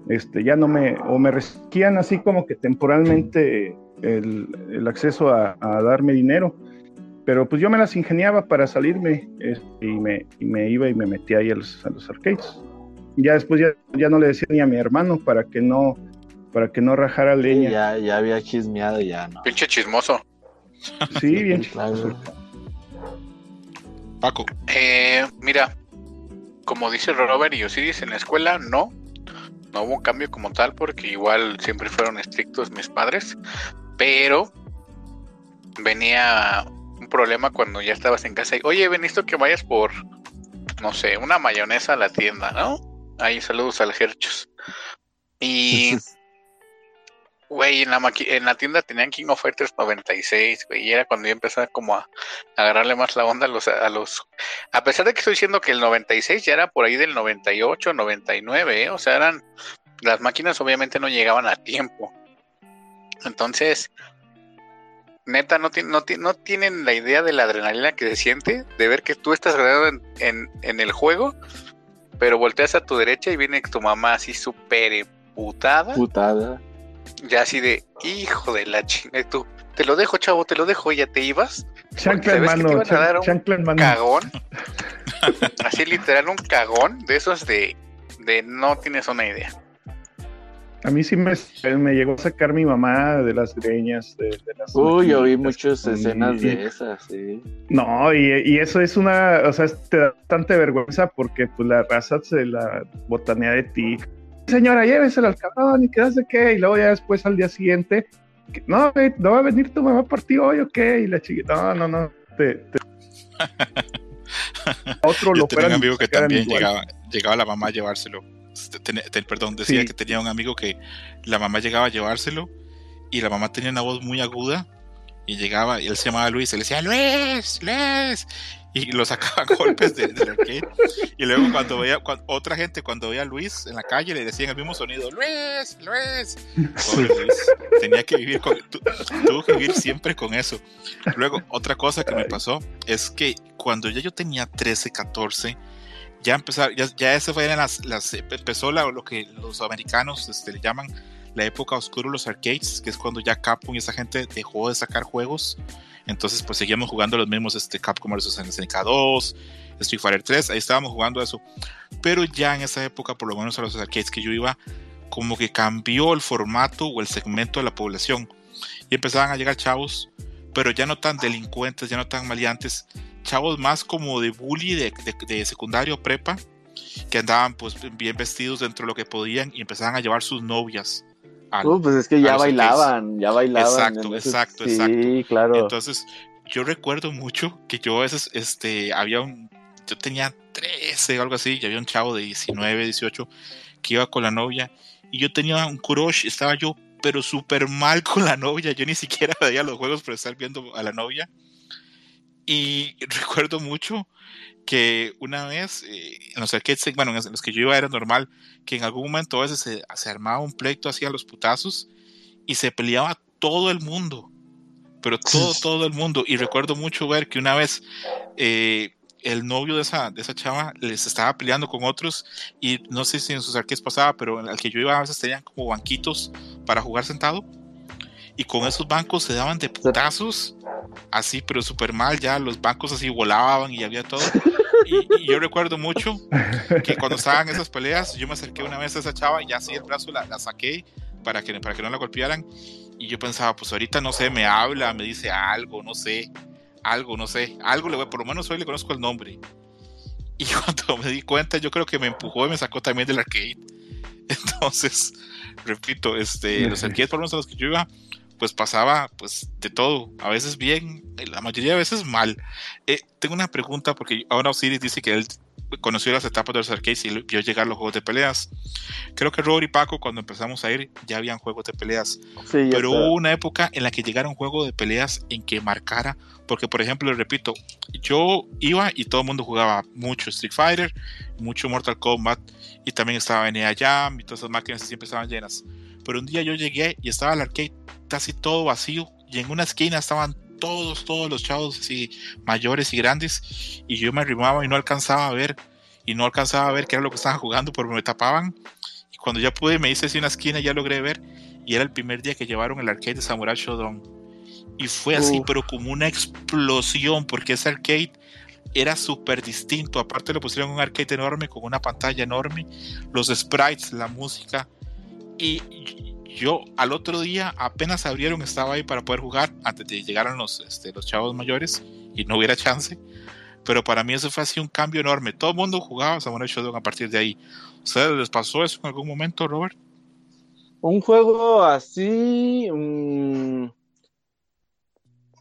este, ya no me, o me restringían así como que temporalmente el, acceso a, darme dinero. Pero pues yo me las ingeniaba para salirme este, y, me, me iba y me metía ahí a los, arcades. Ya después ya, ya, no le decía ni a mi hermano para que no para que no rajara leña. ya, ya había chismeado ya, ¿no? Pinche chismoso. Sí, bien. Paco. Eh, mira, como dice Robert y Osiris, en la escuela no, no hubo un cambio como tal porque igual siempre fueron estrictos mis padres, pero venía un problema cuando ya estabas en casa y, oye, ven esto que vayas por, no sé, una mayonesa a la tienda, ¿no? Ahí saludos al Gerchos. Y Güey, en la, en la tienda tenían King of Fighters 96, güey, y era cuando yo empezaba como a, agarrarle más la onda a los, a los... A pesar de que estoy diciendo que el 96 ya era por ahí del 98, 99, ¿eh? o sea, eran... Las máquinas obviamente no llegaban a tiempo. Entonces, neta, no, no, no tienen la idea de la adrenalina que se siente de ver que tú estás grabado en, en, en el juego, pero volteas a tu derecha y viene tu mamá así súper putada. Putada ya así de, hijo de la chingada, tú, te lo dejo, chavo, te lo dejo, ya te ibas. Chancla en mano, chancla en mano. Cagón. así literal, un cagón de esos de, de no tienes una idea. A mí sí me, me llegó a sacar mi mamá de las greñas. De, las Uy, yo vi muchas escenas de esas, sí. No, y, y, eso es una, o sea, te da bastante vergüenza porque pues la raza se la botanea de ti señora, lléveselo al cabrón y qué qué. Y luego ya después al día siguiente, no, no va a venir tu mamá por ti hoy o qué. Y la chiquita, no, no, no. Te, Otro Yo lo tenía un amigo que también llegaba, llegaba la mamá a llevárselo. Este, perdón, decía que tenía un amigo que la mamá llegaba a llevárselo y la mamá tenía una voz muy aguda y llegaba y él se llamaba Luis, y le decía Luis, Luis, y lo sacaban golpes del arcade. Y luego cuando veía, otra gente cuando veía a Luis en la calle le decían el mismo sonido, Luis, Luis. Pobre Luis, tenía que vivir con, tuvo que vivir siempre con eso. Luego, otra cosa que me pasó es que cuando ya yo tenía 13, 14, ya empezaron, ya, ya ese fue las, las empezó lo que los americanos este, le llaman la época oscura de los arcades, que es cuando ya Capcom y esa gente dejó de sacar juegos entonces, pues seguíamos jugando los mismos este, Capcom vs SNK 2, Street Fighter 3, ahí estábamos jugando eso. Pero ya en esa época, por lo menos a los arcades que yo iba, como que cambió el formato o el segmento de la población. Y empezaban a llegar chavos, pero ya no tan delincuentes, ya no tan maleantes, chavos más como de bully de, de, secundario prepa, que andaban pues bien vestidos dentro de lo que podían y empezaban a llevar sus novias Uh, pues es que ya bailaban, ya bailaban. Exacto, exacto, exacto. Sí, claro. Entonces, yo recuerdo mucho que yo a veces, este, había un, yo tenía 13 o algo así, y había un chavo de 19, 18 que iba con la novia y yo tenía un crush, estaba yo pero súper mal con la novia, yo ni siquiera veía los juegos por estar viendo a la novia. Y recuerdo mucho que una vez, eh, en los arcades, bueno, en los que yo iba era normal, que en algún momento a veces se, se armaba un pleito hacia los putazos y se peleaba todo el mundo, pero todo, todo el mundo. Y recuerdo mucho ver que una vez eh, el novio de esa, de esa chava les estaba peleando con otros y no sé si en sus arcades pasaba, pero en el que yo iba a veces tenían como banquitos para jugar sentado y con esos bancos se daban de putazos así, pero súper mal, ya los bancos así volaban y había todo. Y, yo recuerdo mucho que cuando estaban esas peleas, yo me acerqué una vez a esa chava y así el brazo la, la saqué para que, para que no la golpearan. Y yo pensaba, pues ahorita no sé, me habla, me dice algo, no sé, algo, no sé, algo le voy, por lo menos hoy le conozco el nombre. Y cuando me di cuenta, yo creo que me empujó y me sacó también del arcade. Entonces, repito, este, los arcades por lo menos a los que yo iba, pues pasaba pues de todo, a veces bien, la mayoría de veces mal. Eh, tengo una pregunta porque ahora Osiris dice que él conoció las etapas de los arcades y vio llegar los juegos de peleas. Creo que Robert y Paco cuando empezamos a ir ya habían juegos de peleas, pero hubo una época en la que llegaron juegos de peleas en que marcara, porque por ejemplo, repito, yo iba y todo el mundo jugaba mucho Street Fighter, mucho Mortal Kombat y también estaba NEA Jam y todas esas máquinas siempre estaban llenas. Pero un día yo llegué y estaba el arcade casi todo vacío y en una esquina estaban todos, todos los chavos así mayores y grandes y yo me arrimaba y no alcanzaba a ver y no alcanzaba a ver qué era lo que estaban jugando porque me tapaban y cuando ya pude me hice así una esquina ya logré ver y era el primer día que llevaron el arcade de Samurai Shodown. Y fue así pero como una explosión porque ese arcade era súper distinto. Aparte le pusieron un arcade enorme con una pantalla enorme los sprites la música y yo al otro día apenas abrieron, estaba ahí para poder jugar antes de llegaran los, este, los chavos mayores y no hubiera chance. pero para mí eso fue así un cambio enorme. Todo el mundo jugaba Samurai Shodown a partir de ahí. ¿Ustedes les pasó eso en algún momento, Robert? Un juego así, mm,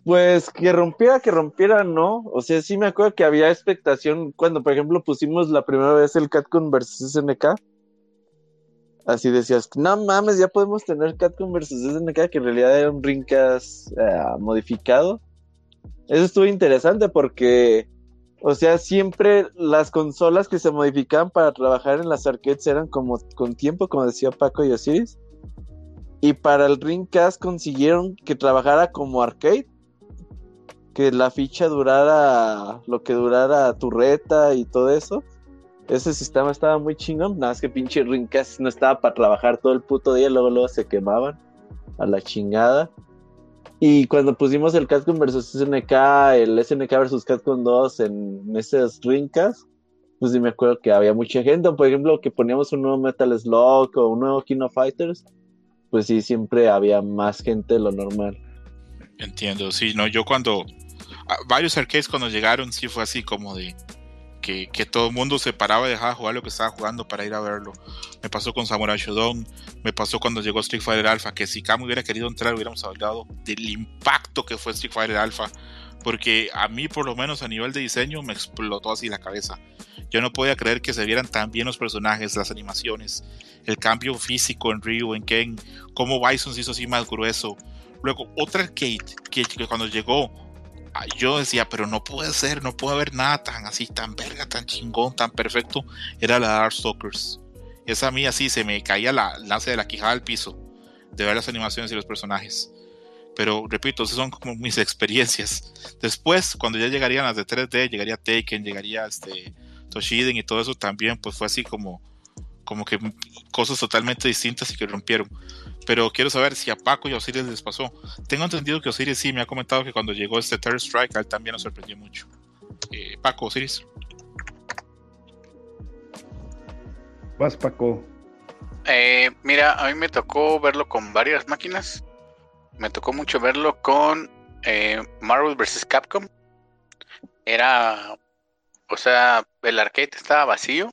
pues que rompiera, que rompiera, no. O sea, sí me acuerdo que había expectación cuando, por ejemplo, pusimos la primera vez el Catcon versus SNK. Así decías, no mames, ya podemos tener Catcon versus SNK, que en realidad era un Ringcast eh, modificado. Eso estuvo interesante porque, o sea, siempre las consolas que se modificaban para trabajar en las arcades eran como con tiempo, como decía Paco y Osiris. Y para el Ringcast consiguieron que trabajara como arcade. Que la ficha durara lo que durara tu reta y todo eso. Ese sistema estaba muy chingón. Nada más que pinche Ringcast no estaba para trabajar todo el puto día. Luego, luego se quemaban a la chingada. Y cuando pusimos el Capcom versus SNK, el SNK versus Capcom 2 en esas rincas, pues sí me acuerdo que había mucha gente. Por ejemplo, que poníamos un nuevo Metal Slug o un nuevo King Fighters, pues sí, siempre había más gente de lo normal. Entiendo, sí, no, yo cuando. Varios arcades cuando llegaron, sí fue así como de que, todo el mundo se paraba y dejaba jugar lo que estaba jugando para ir a verlo. Me pasó con Samurai Shodown, me pasó cuando llegó Street Fighter Alpha, que si Cam hubiera querido entrar hubiéramos hablado del impacto que fue Street Fighter Alpha, porque a mí por lo menos a nivel de diseño me explotó así la cabeza. Yo no podía creer que se vieran tan bien los personajes, las animaciones, el cambio físico en Ryu, en Ken, cómo Bison se hizo así más grueso. Luego, otra arcade que cuando llegó yo decía, pero no puede ser, no puede haber nada tan así, tan verga, tan chingón, tan perfecto. Era la Darkstalkers. Esa a mí así se me caía la lance de la quijada al piso de ver las animaciones y los personajes. Pero repito, esas son como mis experiencias. Después, cuando ya llegarían las de 3D, llegaría Taken, llegaría este, Toshiden y todo eso también, pues fue así como, como que cosas totalmente distintas y que rompieron pero quiero saber si a Paco y a Osiris les pasó. Tengo entendido que Osiris sí me ha comentado que cuando llegó este Third Strike, a él también nos sorprendió mucho. Eh, Paco, Osiris. Vas, Paco. Eh, mira, a mí me tocó verlo con varias máquinas. Me tocó mucho verlo con eh, Marvel vs. Capcom. Era, o sea, el arcade estaba vacío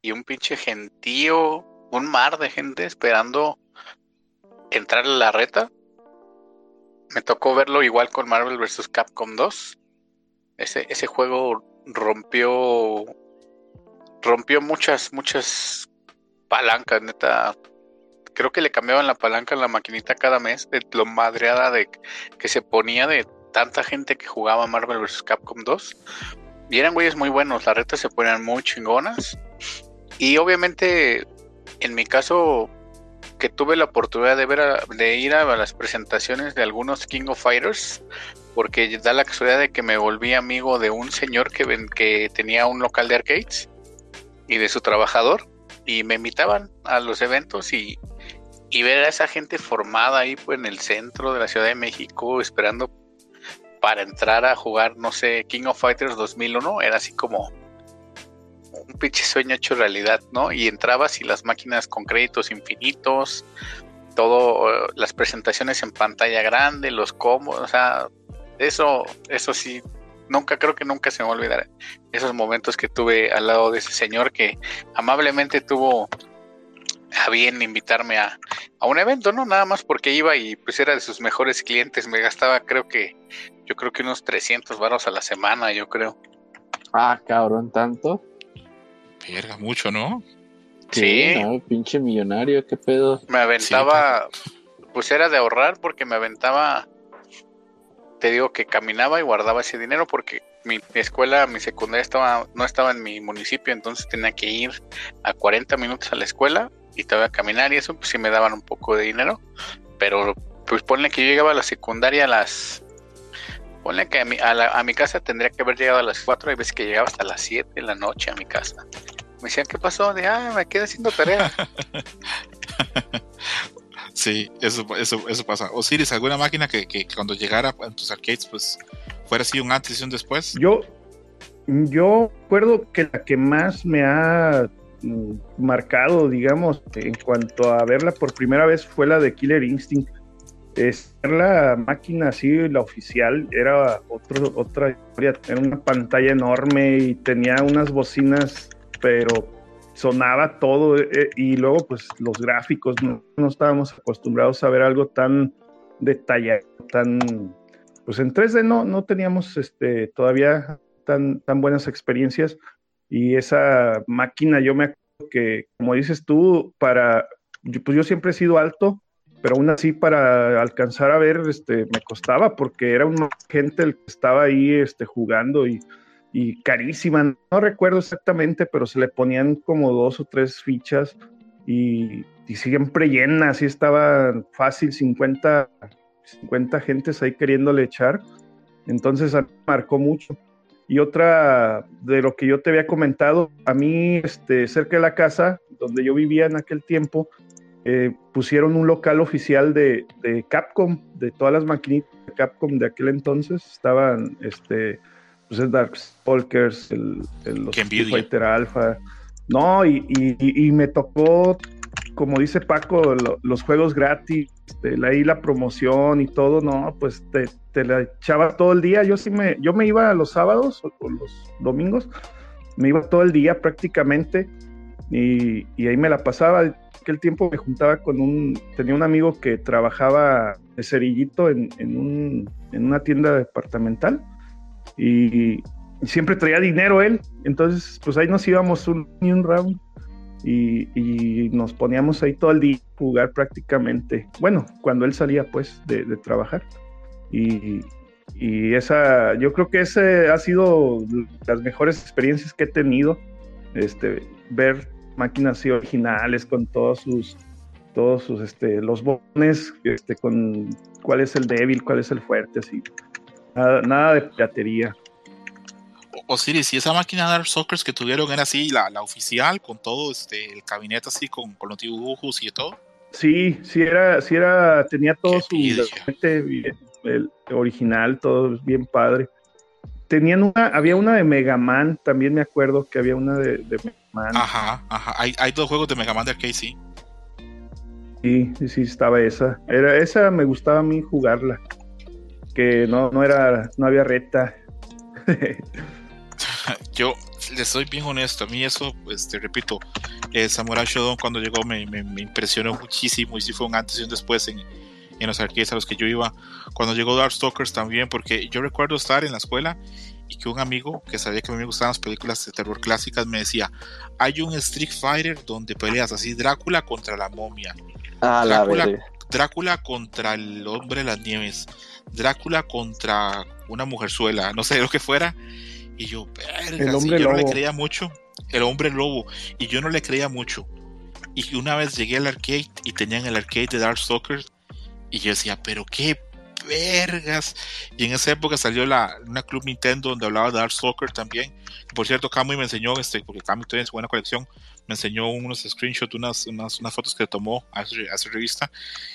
y un pinche gentío, un mar de gente esperando entrar a la reta. Me tocó verlo igual con Marvel vs. Capcom 2. Ese, ese juego rompió rompió muchas, muchas palancas, neta. Creo que le cambiaban la palanca a la maquinita cada mes de lo madreada de que se ponía de tanta gente que jugaba Marvel vs. Capcom 2. Y eran güeyes muy buenos, las retas se ponían muy chingonas. Y obviamente, en mi caso, que tuve la oportunidad de ver de ir a las presentaciones de algunos King of Fighters porque da la casualidad de que me volví amigo de un señor que, que tenía un local de arcades y de su trabajador y me invitaban a los eventos y, y ver a esa gente formada ahí pues, en el centro de la Ciudad de México esperando para entrar a jugar, no sé, King of Fighters 2001, era así como un pinche sueño hecho realidad, ¿no? Y entrabas y las máquinas con créditos infinitos, todo, las presentaciones en pantalla grande, los combos, o sea, eso, eso sí, nunca, creo que nunca se me va a olvidar esos momentos que tuve al lado de ese señor que amablemente tuvo a bien invitarme a, a un evento, ¿no? Nada más porque iba y pues era de sus mejores clientes, me gastaba creo que, yo creo que unos 300 varos a la semana, yo creo. Ah, cabrón, tanto. Verga, mucho, ¿no? Sí. No, pinche millonario, qué pedo. Me aventaba, pues era de ahorrar porque me aventaba, te digo que caminaba y guardaba ese dinero porque mi, escuela, mi secundaria estaba, no estaba en mi municipio, entonces tenía que ir a 40 minutos a la escuela y te a caminar y eso pues sí me daban un poco de dinero, pero pues ponle que yo llegaba a la secundaria a las Ponle que a mi, a, mi casa tendría que haber llegado a las 4, hay veces que llegaba hasta las 7 de la noche a mi casa. Me decían, ¿qué pasó? De, ah, me quedé haciendo tarea. sí, eso, eso, eso pasa. Osiris, ¿alguna máquina que, que, cuando llegara a tus arcades, pues fuera así un antes y un después? Yo, yo recuerdo que la que más me ha mm, marcado, digamos, en cuanto a verla por primera vez fue la de Killer Instinct es, la máquina así, la oficial, era otro, otra historia. Era una pantalla enorme y tenía unas bocinas, pero sonaba todo. Eh, y luego, pues los gráficos, no, no, estábamos acostumbrados a ver algo tan detallado, tan. Pues en 3D no, no teníamos este, todavía tan, tan buenas experiencias. Y esa máquina, yo me acuerdo que, como dices tú, para. Pues yo siempre he sido alto pero aún así para alcanzar a ver este me costaba porque era una gente el que estaba ahí este jugando y, y carísima. No recuerdo exactamente pero se le ponían como dos o tres fichas y, y siempre llenas y estaba fácil 50 50 gentes ahí queriéndole echar. Entonces marcó mucho. Y otra de lo que yo te había comentado a mí este cerca de la casa donde yo vivía en aquel tiempo eh, pusieron un local oficial de, Capcom, de todas las maquinitas de Capcom de aquel entonces. Estaban este, pues el Darkstalkers, el, el los Fighter Alpha. No, y, me tocó, como dice Paco, los juegos gratis, este, ahí la promoción y todo, no, pues te, la echaba todo el día. Yo sí me, yo me iba los sábados o los domingos, me iba todo el día prácticamente y, ahí me la pasaba. Aquel tiempo me juntaba con un, tenía un amigo que trabajaba de cerillito en, en, una tienda departamental y, siempre traía dinero él. Entonces, pues ahí nos íbamos un, un round y, nos poníamos ahí todo el día jugar prácticamente. Bueno, cuando él salía pues de, trabajar. Y, y, esa, yo creo que ese ha sido las mejores experiencias que he tenido. Este, ver máquinas originales con todos sus todos sus este los bones este con cuál es el débil cuál es el fuerte así nada, de piratería Osiris, si esa máquina de Dark Sockers que tuvieron era así, la, la oficial, con todo este, el gabinete así, con, con los dibujos y todo. Sí, sí era, sí era, tenía todo su el original, todo bien padre. Tenían una, había una de Mega Man, también me acuerdo que había una de, de Man. Ajá, ajá. Hay, hay, dos juegos de Mega Man de arcade, sí. Sí, sí, estaba esa. Era, esa me gustaba a mí jugarla. Que no, no era, no había reta. Yo le soy bien honesto, a mí eso, pues te repito, eh, Samurai Shodown cuando llegó me, me, me, impresionó muchísimo y sí fue un antes y un después en, en los arcades a los que yo iba. Cuando llegó Darkstalkers también, porque yo recuerdo estar en la escuela y que un amigo que sabía que a mí me gustaban las películas de terror clásicas me decía, hay un Street Fighter donde peleas así Drácula contra la momia. Ah, Drácula, Drácula contra el hombre de las nieves. Drácula contra una mujerzuela, no sé lo que fuera. Y yo, verga, yo no le creía mucho. El hombre lobo. Y yo no le creía mucho. Y una vez llegué al arcade y tenían el arcade de Darkstalkers y yo decía, pero qué vergas. Y en esa época salió la, una Club Nintendo donde hablaba de Dark Soccer también. Por cierto, Kamui me enseñó, este, porque Kamui tiene su buena colección, me enseñó unos screenshots, unas, unas, unas fotos que tomó a esa, revista.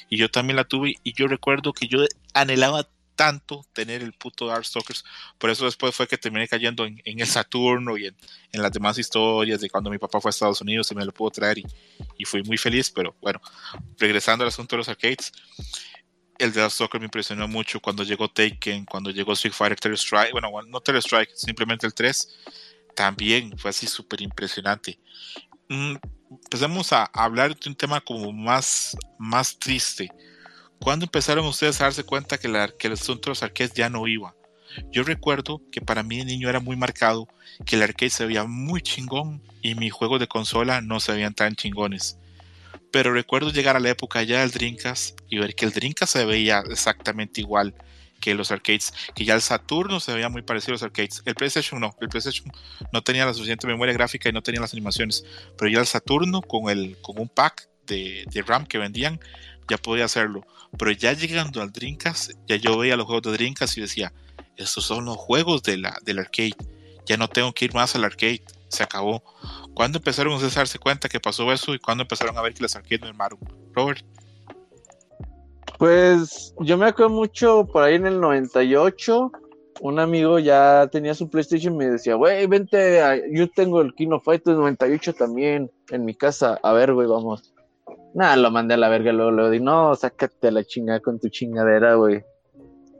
Y yo también la tuve. Y yo recuerdo que yo anhelaba tanto tener el puto Darkstalkers. Por eso después fue que terminé cayendo en, en el Saturno y en, en, las demás historias de cuando mi papá fue a Estados Unidos y me lo pudo traer y, y fui muy feliz. Pero bueno, regresando al asunto de los arcades, el de Soccer me impresionó mucho cuando llegó Taken, cuando llegó Street Fighter Strike, bueno, no Terror Strike, simplemente el 3, también fue así súper impresionante. Mm, empecemos a hablar de un tema como más, más triste. ¿Cuándo empezaron ustedes a darse cuenta que, el asunto de los arcades ya no iba? Yo recuerdo que para mí de niño era muy marcado que el arcade se veía muy chingón y mis juegos de consola no se veían tan chingones. Pero recuerdo llegar a la época ya del Dreamcast y ver que el Dreamcast se veía exactamente igual que los arcades, que ya el Saturno se veía muy parecido a los arcades. El PlayStation no, el PlayStation no tenía la suficiente memoria gráfica y no tenía las animaciones, pero ya el Saturno con, el, con un pack de, de RAM que vendían ya podía hacerlo. Pero ya llegando al Dreamcast, ya yo veía los juegos de Dreamcast y decía, estos son los juegos de la, del arcade, ya no tengo que ir más al arcade, se acabó. ¿Cuándo empezaron a darse cuenta que pasó eso y cuándo empezaron a ver que las arcades no armaron? Robert. Pues yo me acuerdo mucho por ahí en el 98. Un amigo ya tenía su PlayStation y me decía, güey, vente, yo tengo el Kino Fighters 98 también en mi casa. A ver, güey, vamos. Nada, lo mandé a la verga, luego le di, no, sácate a la chingada con tu chingadera, güey.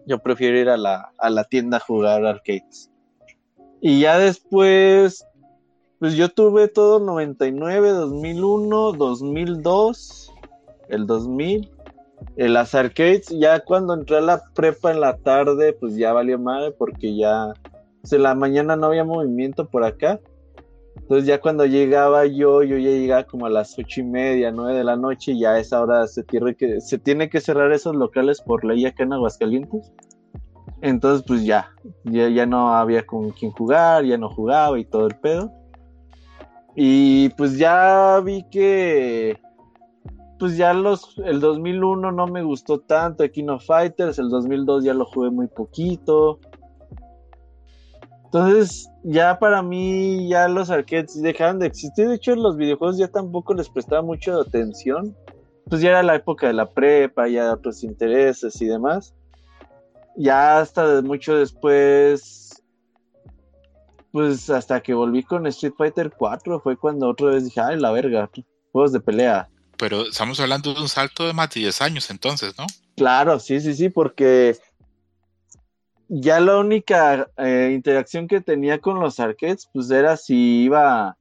Yo prefiero ir a la, a la tienda a jugar arcades. Y ya después, pues yo tuve todo 99, 2001, 2002, el 2000. En las arcades, ya cuando entré a la prepa en la tarde, pues ya valió madre porque ya, pues en la mañana no había movimiento por acá. Entonces ya cuando llegaba yo, yo ya llegaba como a las ocho y media, nueve de la noche, y ya a esa hora se tiene que, se tiene que cerrar esos locales por ley acá en Aguascalientes. Entonces pues ya, ya, ya no había con quién jugar, ya no jugaba y todo el pedo. Y pues ya vi que pues ya los el 2001 no me gustó tanto Kino Fighters, el 2002 ya lo jugué muy poquito. Entonces, ya para mí, ya los arcades dejaron de existir. De hecho, los videojuegos ya tampoco les prestaba mucha atención. Pues ya era la época de la prepa, ya otros intereses y demás. Ya hasta mucho después, pues hasta que volví con Street Fighter 4, fue cuando otra vez dije, ay, la verga, juegos de pelea. Pero estamos hablando de un salto de más de 10 años entonces, ¿no? Claro, sí, sí, sí, porque ya la única eh, interacción que tenía con los arcades, pues era si iba.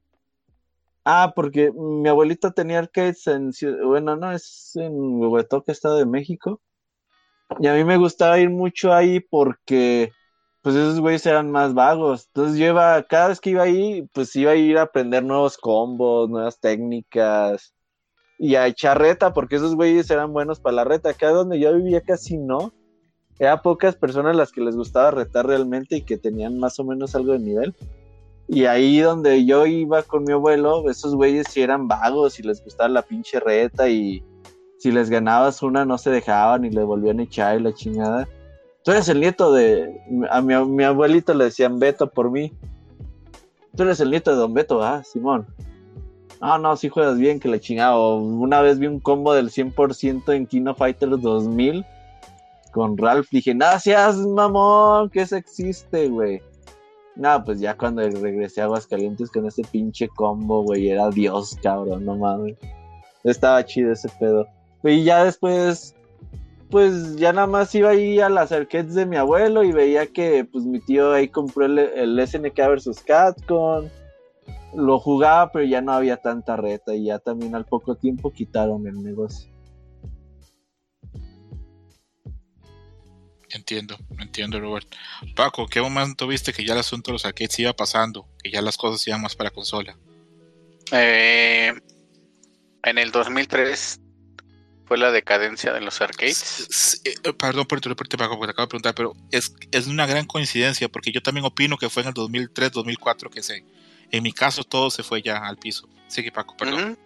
Ah, porque mi abuelita tenía arcades en. Bueno, no, es en Huehuetoca, Estado de México. Y a mí me gustaba ir mucho ahí porque, pues esos güeyes eran más vagos. Entonces yo iba, cada vez que iba ahí, pues iba a ir a aprender nuevos combos, nuevas técnicas. Y a echar reta, porque esos güeyes eran buenos para la reta. Acá donde yo vivía casi no era pocas personas las que les gustaba retar realmente y que tenían más o menos algo de nivel. Y ahí donde yo iba con mi abuelo, esos güeyes sí eran vagos y les gustaba la pinche reta y si les ganabas una no se dejaban y le volvían a echar y la chingada. Tú eres el nieto de... A mi, mi abuelito le decían Beto por mí. Tú eres el nieto de Don Beto, ah, Simón. No, no, si juegas bien, que la chingada. una vez vi un combo del 100% en Kino Fighters 2000 con Ralph dije, seas mamón, que eso existe, güey. No, pues ya cuando regresé a Aguascalientes con ese pinche combo, güey, era Dios, cabrón, no mames. Estaba chido ese pedo. Y ya después, pues ya nada más iba ahí a las arcades de mi abuelo y veía que pues mi tío ahí compró el, el SNK vs. Catcon. Lo jugaba, pero ya no había tanta reta y ya también al poco tiempo quitaron el negocio. Entiendo, entiendo, Robert. Paco, ¿qué momento viste que ya el asunto de los arcades iba pasando? Que ya las cosas iban más para consola. Eh, en el 2003 fue la decadencia de los arcades. Eh, perdón por interrumpirte, Paco, porque te acabo de preguntar, pero es, es una gran coincidencia, porque yo también opino que fue en el 2003, 2004 que se. En mi caso, todo se fue ya al piso. Sigue, Paco, perdón.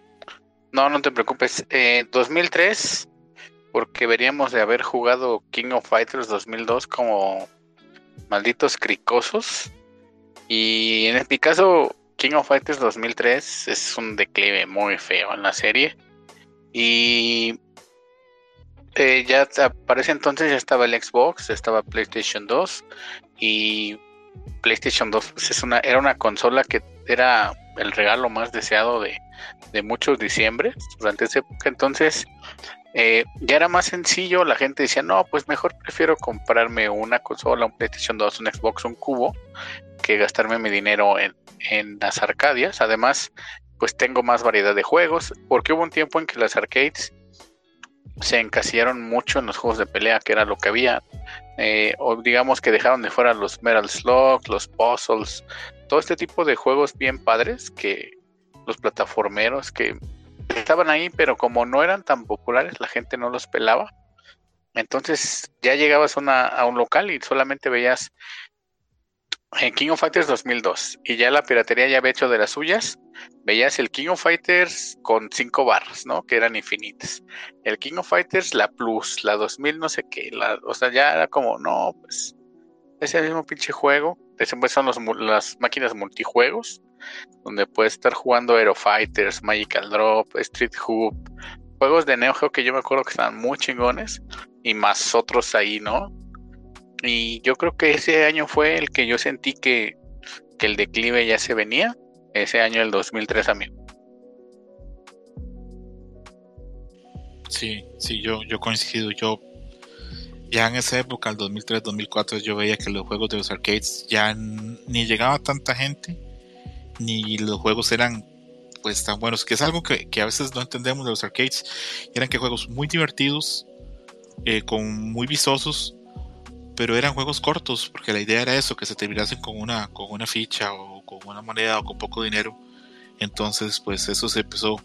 No, no te preocupes. Eh, 2003 porque veríamos de haber jugado King of Fighters 2002 como malditos cricosos. Y en mi caso, King of Fighters 2003 es un declive muy feo en la serie. Y eh, ya aparece entonces, ya estaba el Xbox, estaba PlayStation 2 y PlayStation 2 pues, es una, era una consola que era el regalo más deseado de, de muchos diciembre durante esa época. Entonces, eh, ya era más sencillo, la gente decía, no, pues mejor prefiero comprarme una consola, un PlayStation 2, un Xbox, un cubo, que gastarme mi dinero en, en las arcadias. Además, pues tengo más variedad de juegos, porque hubo un tiempo en que las arcades se encasillaron mucho en los juegos de pelea, que era lo que había. Eh, o digamos que dejaron de fuera los Metal Slug, los puzzles, todo este tipo de juegos bien padres que los plataformeros que estaban ahí, pero como no eran tan populares, la gente no los pelaba. Entonces ya llegabas a un local y solamente veías en King of Fighters 2002 y ya la piratería ya había hecho de las suyas. Veías el King of Fighters con cinco barras, ¿no? Que eran infinitas. El King of Fighters, la Plus, la 2000, no sé qué. La, o sea, ya era como, no, pues ese mismo pinche juego. Después son las máquinas multijuegos donde puedes estar jugando Aero Fighters, Magical Drop, Street Hoop, juegos de Neo Geo que yo me acuerdo que estaban muy chingones y más otros ahí, ¿no? Y yo creo que ese año fue el que yo sentí que, que el declive ya se venía, ese año el 2003 a mí. Sí, sí, yo, yo coincido. Yo ya en esa época, el 2003-2004, yo veía que los juegos de los arcades ya ni llegaba tanta gente, ni los juegos eran pues tan buenos, que es algo que, a veces no entendemos de los arcades. Eran que juegos muy divertidos, eh, con muy vistosos, pero eran juegos cortos, porque la idea era eso, que se terminasen con una, con una ficha o con una moneda o con poco dinero. Entonces, pues eso se empezó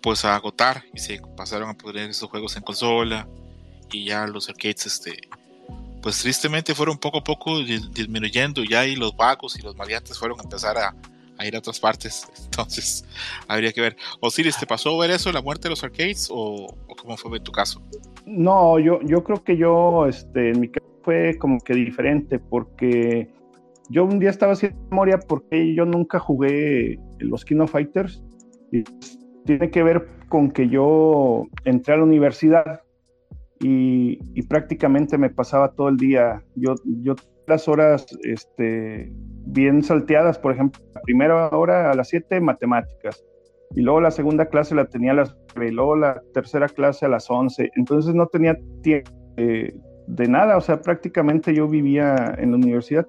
pues a agotar y se pasaron a poner esos juegos en consola y ya los arcades este pues tristemente fueron poco a poco disminuyendo ya y los vagos y los maleantes fueron a empezar a, ir a otras partes entonces habría que ver Osiris ¿te pasó ver eso la muerte de los arcades o, cómo fue en tu caso? No yo yo creo que yo este en mi caso fue como que diferente porque yo un día estaba haciendo memoria porque yo nunca jugué los Kino Fighters y tiene que ver con que yo entré a la universidad y, prácticamente me pasaba todo el día. Yo, yo las horas este, bien salteadas, por ejemplo, la primera hora a las 7 matemáticas, y luego la segunda clase la tenía a las 9, y luego la tercera clase a las 11, entonces no tenía tiempo de nada, o sea, prácticamente yo vivía en la universidad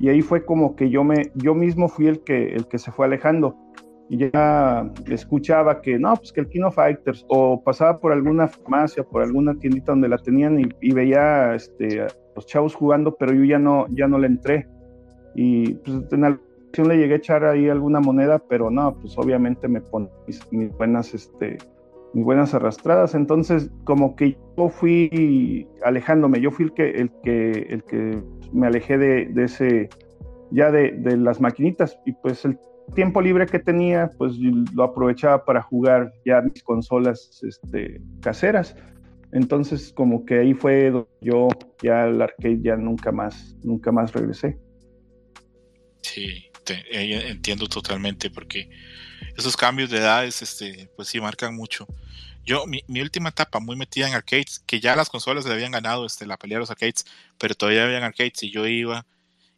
y ahí fue como que yo me yo mismo fui el que el que se fue alejando y ya escuchaba que no, pues que el Kino Fighters, o pasaba por alguna farmacia, por alguna tiendita donde la tenían y, veía este, a los chavos jugando, pero yo ya no, ya no le entré. Y pues en alguna ocasión le llegué a echar ahí alguna moneda, pero no, pues obviamente me pone mis, buenas, este, buenas arrastradas. Entonces, como que yo fui alejándome, yo fui el que, el que, el que me alejé de, de ese, ya de, de las maquinitas, y pues el tiempo libre que tenía, pues lo aprovechaba para jugar ya mis consolas este, caseras. Entonces, como que ahí fue donde yo ya al arcade ya nunca más, nunca más regresé. Sí, eh, entiendo totalmente porque esos cambios de edades, este, pues sí marcan mucho. Yo, mi, mi, última etapa muy metida en arcades, que ya las consolas le habían ganado este, la pelea de los arcades, pero todavía habían arcades y yo iba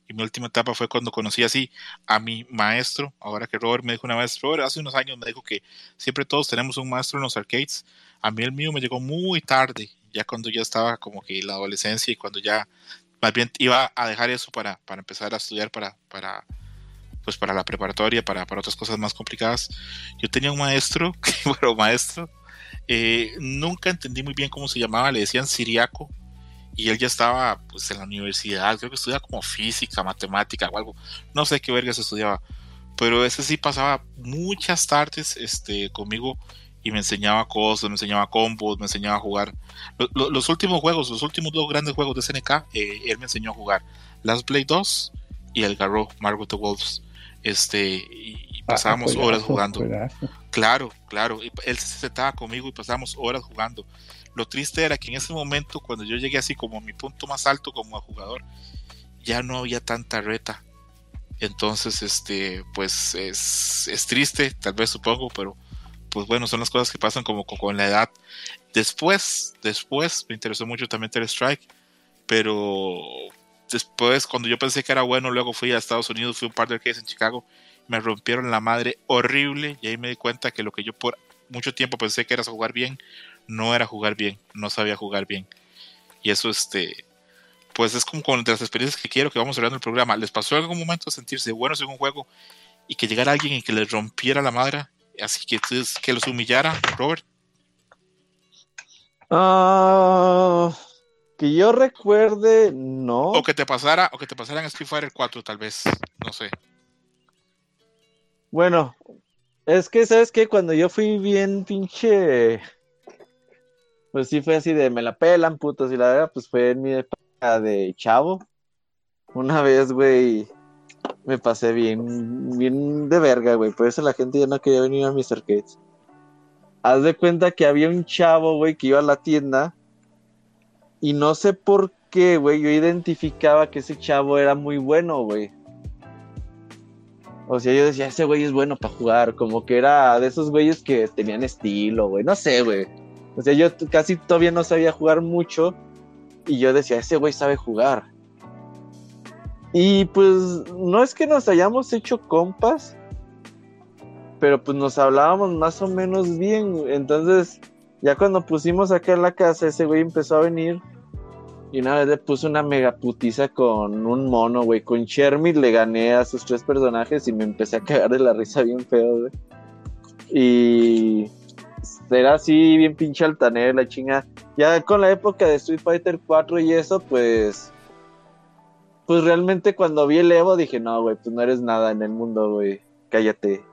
y mi última etapa fue cuando conocí así a mi maestro. Ahora que Robert me dijo una vez, Robert hace unos años me dijo que siempre todos tenemos un maestro en los arcades. A mí el mío me llegó muy tarde, ya cuando ya estaba como que la adolescencia y cuando ya más bien iba a dejar eso para, para empezar a estudiar para, para, pues para la preparatoria, para, para otras cosas más complicadas. Yo tenía un maestro, que bueno, maestro, eh, nunca entendí muy bien cómo se llamaba, le decían Siriaco, y él ya estaba pues en la universidad, creo que estudiaba como física, matemática o algo, no sé qué vergas estudiaba, pero ese sí pasaba muchas tardes este, conmigo y me enseñaba cosas, me enseñaba combos, me enseñaba a jugar. Los, últimos juegos, los últimos dos grandes juegos de SNK, eh, él me enseñó a jugar Last Blade 2 y el Garro, Margot the Wolves. Este, y, ah, pasábamos horas jugando. Claro, claro. él se sentaba conmigo y pasábamos horas jugando. Lo triste era que en ese momento, cuando yo llegué así como a mi punto más alto como jugador, ya no había tanta reta. Entonces, este, pues es, es triste, tal vez supongo, pero pues bueno, son las cosas que pasan como con, la edad. Después, después me interesó mucho también Ter Strike, pero después cuando yo pensé que era bueno, luego fui a Estados Unidos, fui un par de arcades en Chicago, me rompieron la madre horrible y ahí me di cuenta que lo que yo por mucho tiempo pensé que era jugar bien, no era jugar bien, no sabía jugar bien. Y eso, este, pues es como con las experiencias que quiero que vamos hablando en el programa. ¿Les pasó en algún momento sentirse buenos en un juego y que llegara alguien y que les rompiera la madre, así que, que los humillara, Robert? Ah, que yo recuerde, no. O que te pasara, o que te pasara en Street Fighter 4, tal vez, no sé. Bueno, es que, ¿sabes qué? Cuando yo fui bien pinche pues sí fue así de me la pelan, putos, y la verdad, pues fue en mi época de chavo. Una vez, güey, me pasé bien, bien de verga, güey. Por eso la gente ya no quería venir a mis arcades. Haz de cuenta que había un chavo, güey, que iba a la tienda. Y no sé por qué, güey, yo identificaba que ese chavo era muy bueno, güey. O sea, yo decía, ese güey es bueno para jugar. Como que era de esos güeyes que tenían estilo, güey. No sé, güey. O sea, yo casi todavía no sabía jugar mucho y yo decía, ese güey sabe jugar. Y pues no es que nos hayamos hecho compas, pero pues nos hablábamos más o menos bien. Entonces, Ya cuando pusimos acá en la casa, ese güey empezó a venir. Y una vez le puse una mega putiza con un mono, güey. Con Chermit le gané a sus tres personajes y me empecé a cagar de la risa bien feo, güey. Y era así, bien pinche altanero, la chinga. Ya con la época de Street Fighter 4 y eso, pues. Pues realmente cuando vi el Evo dije, no, güey, pues no eres nada en el mundo, güey. Cállate.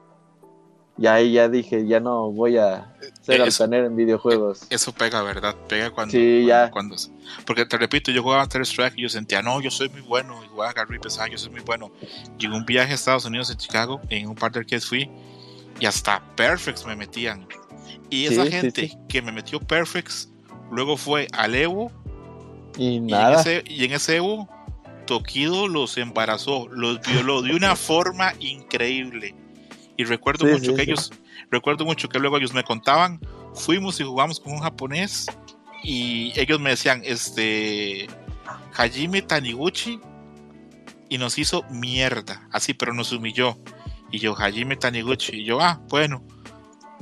Y ahí ya dije, ya no voy a ser altanero en videojuegos. Eso pega, ¿verdad? Pega cuando. Sí, ya. Cuando, porque te repito, yo jugaba Third Strike y yo sentía, no, yo soy muy bueno. Y jugaba Gary pesado, yo soy muy bueno. Llegó un viaje a Estados Unidos, en Chicago, en un par de arcades fui. Y hasta Perfects me metían. Y esa gente que me metió Perfects, luego fue al Evo. Y nada. Y en ese, Evo, Tokido los embarazó, los violó de una forma increíble. Y recuerdo mucho que ellos, recuerdo mucho que luego ellos me contaban, fuimos y jugamos con un japonés y ellos me decían, este, Hajime Taniguchi y nos hizo mierda, así, pero nos humilló. Y yo, Hajime Taniguchi, y yo, ah, bueno,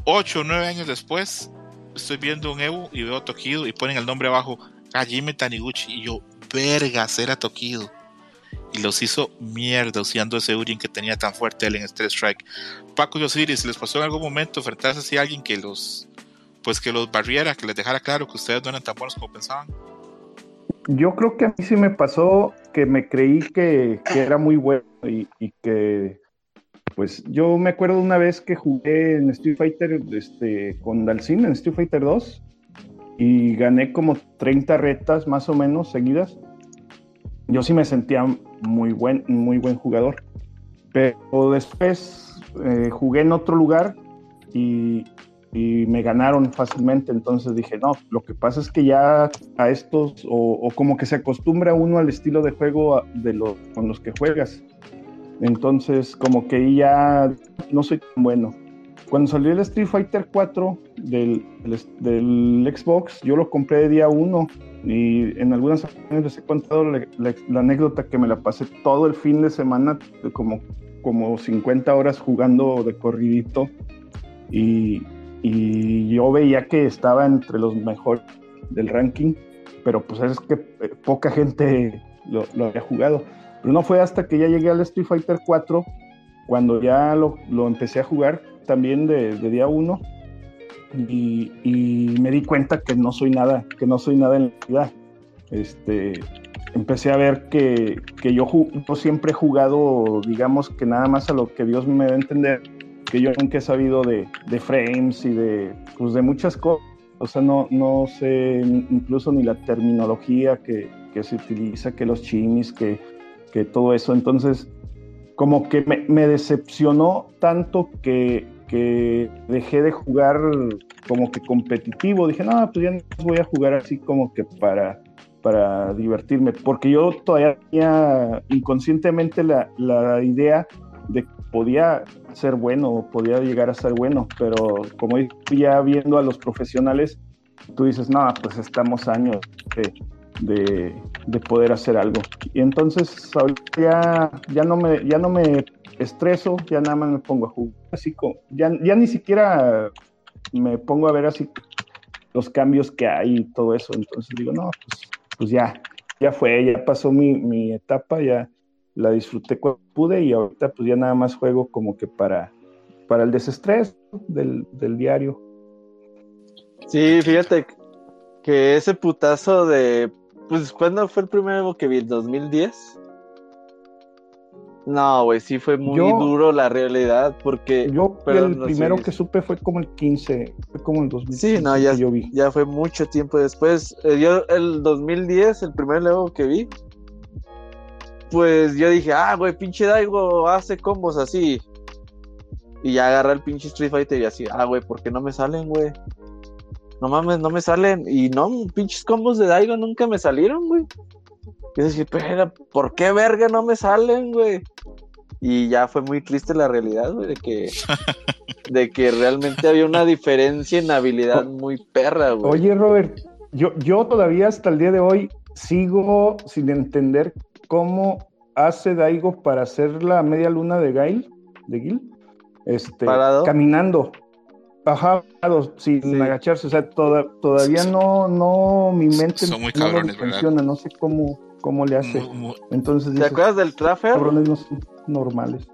ocho o nueve años después, estoy viendo un Evo y veo Tokido y ponen el nombre abajo, Hajime Taniguchi, y yo, vergas, era Tokido. Y los hizo mierda usando ese Urin que tenía tan fuerte él en Street Strike. Paco y Osiris, ¿les pasó en algún momento enfrentarse a alguien que los, pues que los barriera, que les dejara claro que ustedes no eran tan buenos como pensaban? Yo creo que a mí sí me pasó que me creí que, era muy bueno y, que pues yo me acuerdo una vez que jugué en Street Fighter este, con Dalsin en Street Fighter 2 y gané como 30 retas más o menos seguidas. Yo sí me sentía muy buen, muy buen jugador. Pero después eh, jugué en otro lugar y, me ganaron fácilmente. Entonces dije, no, lo que pasa es que ya a estos, o, como que se acostumbra uno al estilo de juego de los, con los que juegas. Entonces, como que ya no soy tan bueno. Cuando salió el Street Fighter 4 del, del, Xbox, yo lo compré de día 1 y en algunas ocasiones les he contado la, anécdota que me la pasé todo el fin de semana, como, como 50 horas jugando de corridito y, y yo veía que estaba entre los mejores del ranking, pero pues es que eh, poca gente lo, lo había jugado. Pero no fue hasta que ya llegué al Street Fighter 4, cuando ya lo, empecé a jugar también de, día 1, y, me di cuenta que no soy nada, que no soy nada en la vida. Este, empecé a ver que, yo, siempre he jugado, digamos que nada más a lo que Dios me da a entender, que yo nunca he sabido de, frames y de, pues de muchas cosas. O sea, no, no sé incluso ni la terminología que, que se utiliza, que los chimis, que que todo eso. Entonces, como que me, decepcionó tanto que, dejé de jugar como que competitivo. Dije, no, pues ya no voy a jugar así como que para, para divertirme, porque yo todavía tenía inconscientemente la, la idea de que podía ser bueno, podía llegar a ser bueno, pero como ya viendo a los profesionales, tú dices, no, pues estamos años de, poder hacer algo. Y entonces ya, ya, no me, ya no me estreso, ya nada más me pongo a jugar. Así como, ya, ya ni siquiera me pongo a ver así los cambios que hay y todo eso. Entonces digo, no, pues, pues ya, ya fue, ya pasó mi, mi etapa, ya la disfruté cuando pude y ahorita pues ya nada más juego como que para, para el desestrés del, del diario. Sí, fíjate que ese putazo de pues, ¿cuándo fue el primero que vi? ¿El 2010? No, güey, sí fue muy duro la realidad, porque... Yo el primero que supe fue como el 15, fue como el 2015 Sí, no, ya, yo vi. ya fue mucho tiempo después. Eh, yo el 2010, el primer Lego que vi, pues yo dije, ah, güey, pinche Daigo hace combos así. Y ya agarra el pinche Street Fighter y así, ah, güey, ¿por qué no me salen, güey? no mames, no me salen. Y no, pinches combos de Daigo nunca me salieron, güey. Y dije, pero, ¿por qué verga no me salen, güey? Y ya fue muy triste la realidad, güey, de que, de que realmente había una diferencia en habilidad muy perra, güey. Oye, Robert, yo, yo todavía hasta el día de hoy sigo sin entender cómo hace Daigo para hacer la media luna de Gail, de Gil, este, caminando. Bajados sin agacharse, o sea, todavía no, no, mi mente Son muy cabrones, no funciona, no sé cómo, cómo le hace. Entonces, ¿Te acuerdas del Traffer? Cabrones no son normales.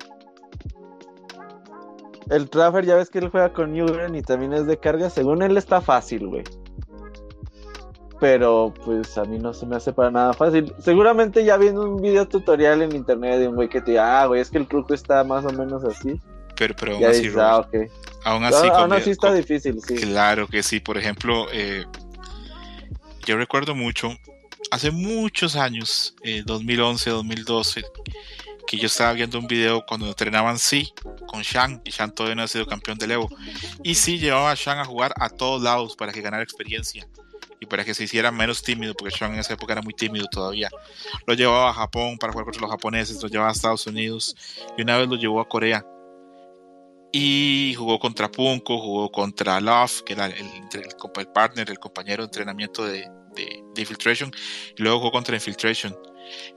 El Traffer, ya ves que él juega con Newgren y también es de carga. Según él está fácil, güey. Pero pues a mí no se me hace para nada fácil. Seguramente ya viendo un video tutorial en internet de un güey que te diga, ah, güey, es que el truco está más o menos así. Pero, pero aún así, ah, aún así, aún así está difícil, sí. Claro que sí. Por ejemplo, eh, yo recuerdo mucho, hace muchos años, eh, 2011, 2012, que yo estaba viendo un video cuando entrenaban sí con Shang y Shang todavía no ha sido campeón del Evo. Y sí llevaba a Shang a jugar a todos lados para que ganara experiencia y para que se hiciera menos tímido, porque Shang en esa época era muy tímido todavía. Lo llevaba a Japón para jugar contra los japoneses, lo llevaba a Estados Unidos y una vez lo llevó a Corea. Y jugó contra Punko, jugó contra Love, que era el, partner, el compañero de entrenamiento de, de, Infiltration, y luego jugó contra Infiltration.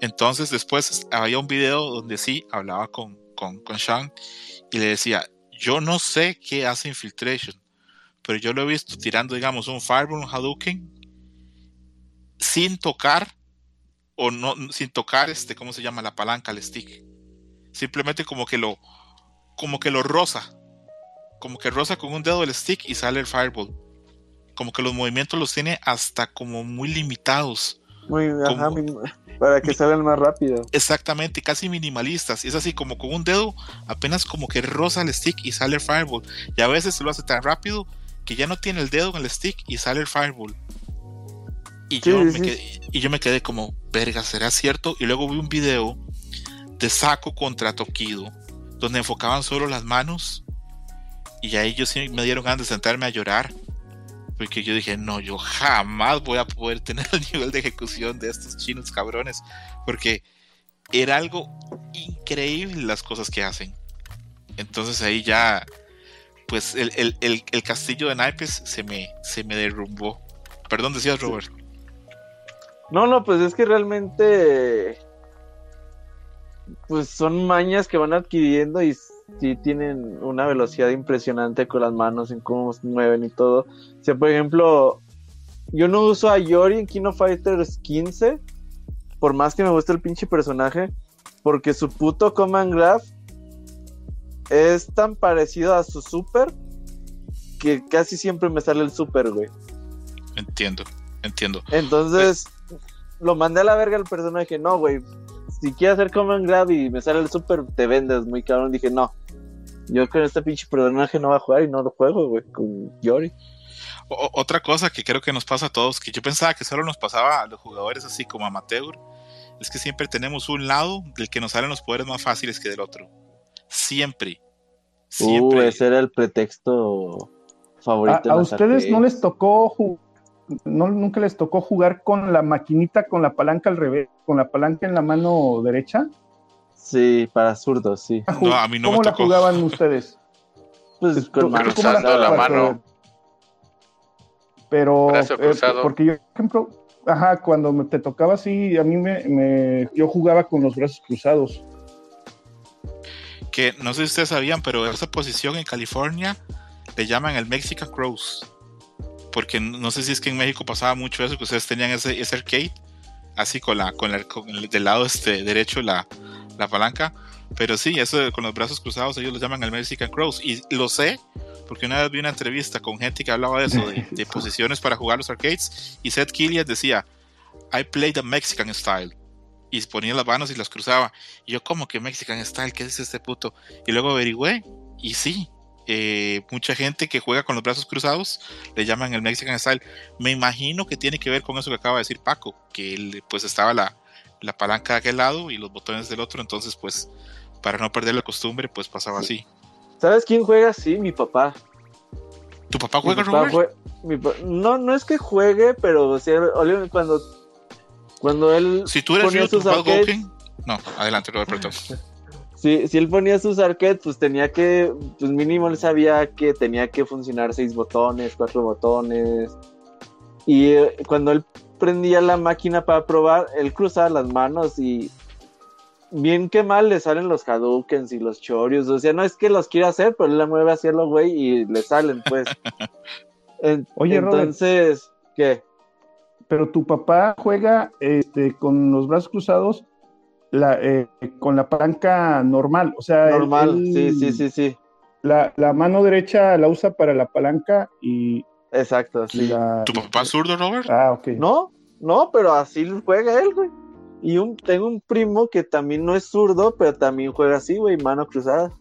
Entonces después había un video donde sí hablaba con, con, con Shang y le decía, yo no sé qué hace Infiltration, pero yo lo he visto tirando, digamos, un Fireball, un Hadouken, sin tocar, o no, sin tocar, este, ¿cómo se llama? La palanca, el stick. Simplemente como que lo, como que lo roza. Como que roza con un dedo el stick y sale el Fireball. Como que los movimientos los tiene hasta como muy limitados. Muy, para que salgan más rápido. Exactamente, casi minimalistas. Es así como con un dedo, apenas como que roza el stick y sale el Fireball. Y a veces se lo hace tan rápido que ya no tiene el dedo en el stick y sale el Fireball. Y, yo, me Quedé, y yo me quedé como, verga, ¿será cierto? Y luego vi un video de Saco contra Tokido, donde enfocaban solo las manos. Y ahí yo sí me dieron ganas de sentarme a llorar. Porque yo dije, no, yo jamás voy a poder tener el nivel de ejecución de estos chinos cabrones. Porque era algo increíble las cosas que hacen. Entonces ahí ya, pues el, el castillo de naipes se me, se me derrumbó. Perdón, decías Robert. No, no, pues es que realmente pues son mañas que van adquiriendo y sí tienen una velocidad impresionante con las manos en cómo se mueven y todo. O sea, por ejemplo, yo no uso a Yori en Kino Fighters 15, por más que me guste el pinche personaje, porque su puto Command Graph es tan parecido a su super que casi siempre me sale el super, güey. Entiendo, entiendo. Entonces, lo mandé a la verga al personaje, no, güey. Si quieres hacer Command Grab y me sale el super, te vendes muy cabrón. Dije, no. Yo con este pinche personaje no va a jugar y no lo juego, güey, con Yori. otra cosa que creo que nos pasa a todos, que yo pensaba que solo nos pasaba a los jugadores así como amateur, es que siempre tenemos un lado del que nos salen los poderes más fáciles que del otro. Siempre. Siempre. Uh, ese era el pretexto favorito. A, a ustedes no les tocó no, nunca les tocó jugar con la maquinita con la palanca al revés, con la palanca en la mano derecha. Sí, para zurdos, sí. No, a mí no ¿Cómo la jugaban ustedes? Pues con mano la, la mano. Pero, eh, porque yo, por ejemplo, ajá, cuando te tocaba así, a mí me, yo jugaba con los brazos cruzados. Que no sé si ustedes sabían, pero esa posición en California le llaman el Mexican Cross porque no sé si es que en México pasaba mucho eso, que ustedes tenían ese, ese arcade, así con la, con, el del lado este derecho la, la palanca, pero sí, eso con los brazos cruzados ellos lo llaman el Mexican Cross, y lo sé, porque una vez vi una entrevista con gente que hablaba de eso, de, posiciones para jugar los arcades, y Seth Killian decía, I play the Mexican style, y ponía las manos y las cruzaba, y yo como que Mexican style, ¿qué es este puto? Y luego averigüé, y sí, eh, mucha gente que juega con los brazos cruzados le llaman el Mexican Style. Me imagino que tiene que ver con eso que acaba de decir Paco, que pues estaba la, la palanca de aquel lado y los botones del otro, entonces pues para no perder la costumbre pues pasaba así. ¿Sabes quién juega así? Mi papá. ¿Tu papá juega, Robert? no, no es que juegue, pero cuando, cuando él... Si tú eres yo, tu papá No, adelante, Robert, perdón. si, si él ponía sus arcades, pues tenía que, pues mínimo él sabía que tenía que funcionar seis botones, cuatro botones. Y eh, cuando él prendía la máquina para probar, él cruzaba las manos y bien que mal le salen los Hadoukens y los Chorios. O sea, no es que los quiera hacer, pero él la mueve a hacerlo, güey, y le salen, pues. Oye, entonces, ¿qué? Pero tu papá juega este, con los brazos cruzados la, eh, con la palanca normal, o sea. Normal, sí, sí, sí, sí. La, la, mano derecha la usa para la palanca y. Exacto, sí. ¿Tu papá zurdo, Robert? Ah, ok. No, no, pero así juega él, güey. Y un, tengo un primo que también no es zurdo, pero también juega así, güey, mano cruzada.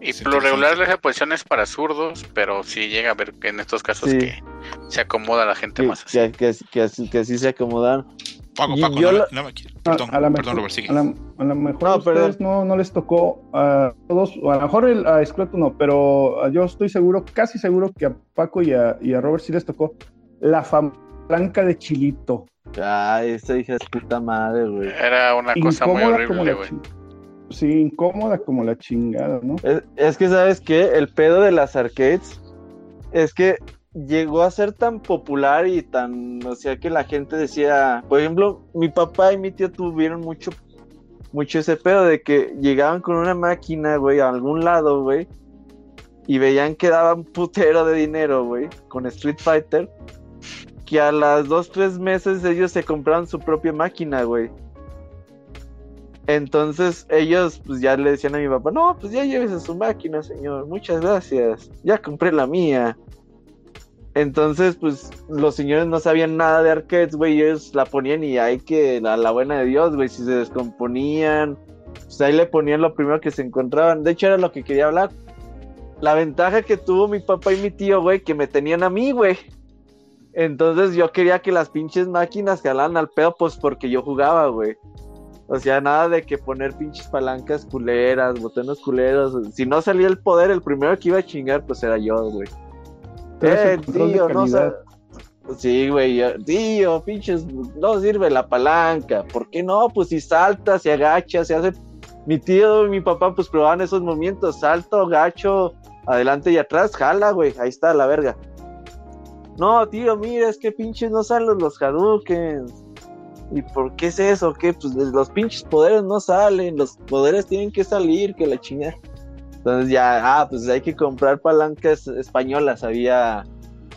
Y por lo regular la posición es para zurdos, pero sí llega a ver que en estos casos que se acomoda la gente más así. Que, que, que, que, así se acomodan. Paco, Paco, no, me quiero. Perdón, a, la perdón, Robert, sigue. A, la, lo mejor no, a ustedes no, no, les tocó a todos, o a lo mejor el, a Escroto no, pero yo estoy seguro, casi seguro que a Paco y a, y a Robert sí les tocó la blanca de Chilito. Ay, esa hija es puta madre, güey. Era una cosa muy horrible, güey. Sí, incómoda como la chingada, ¿no? Es, que, ¿sabes qué? El pedo de las arcades es que llegó a ser tan popular y tan, o sea, que la gente decía, por ejemplo, mi papá y mi tío tuvieron mucho, mucho ese pedo de que llegaban con una máquina, güey, a algún lado, güey, y veían que daban putero de dinero, güey, con Street Fighter, que a las dos, tres meses ellos se compraron su propia máquina, güey. Entonces ellos pues ya le decían a mi papá, no, pues ya llévese su máquina, señor, muchas gracias, ya compré la mía. Entonces, pues los señores no sabían nada de arcades, güey, ellos la ponían y hay que, la, la buena de Dios, güey, si se descomponían, pues ahí le ponían lo primero que se encontraban. De hecho, era lo que quería hablar. La ventaja que tuvo mi papá y mi tío, güey, que me tenían a mí, güey. Entonces yo quería que las pinches máquinas jalaran al pedo, pues porque yo jugaba, güey. O sea, nada de que poner pinches palancas culeras, botones culeros. Si no salía el poder, el primero que iba a chingar, pues era yo, güey. Eh, tío, no Sí, güey, tío, pinches, no sirve la palanca. ¿Por qué no? Pues si salta, se agacha, se hace. Mi tío y mi papá, pues probaban esos movimientos: salto, gacho, adelante y atrás, jala, güey, ahí está la verga. No, tío, mira, es que pinches no salen los Hadouken. ¿Y por qué es eso? ¿Qué? Pues los pinches poderes no salen, los poderes tienen que salir, que la chingada. Entonces ya, ah, pues hay que comprar palancas españolas. Había,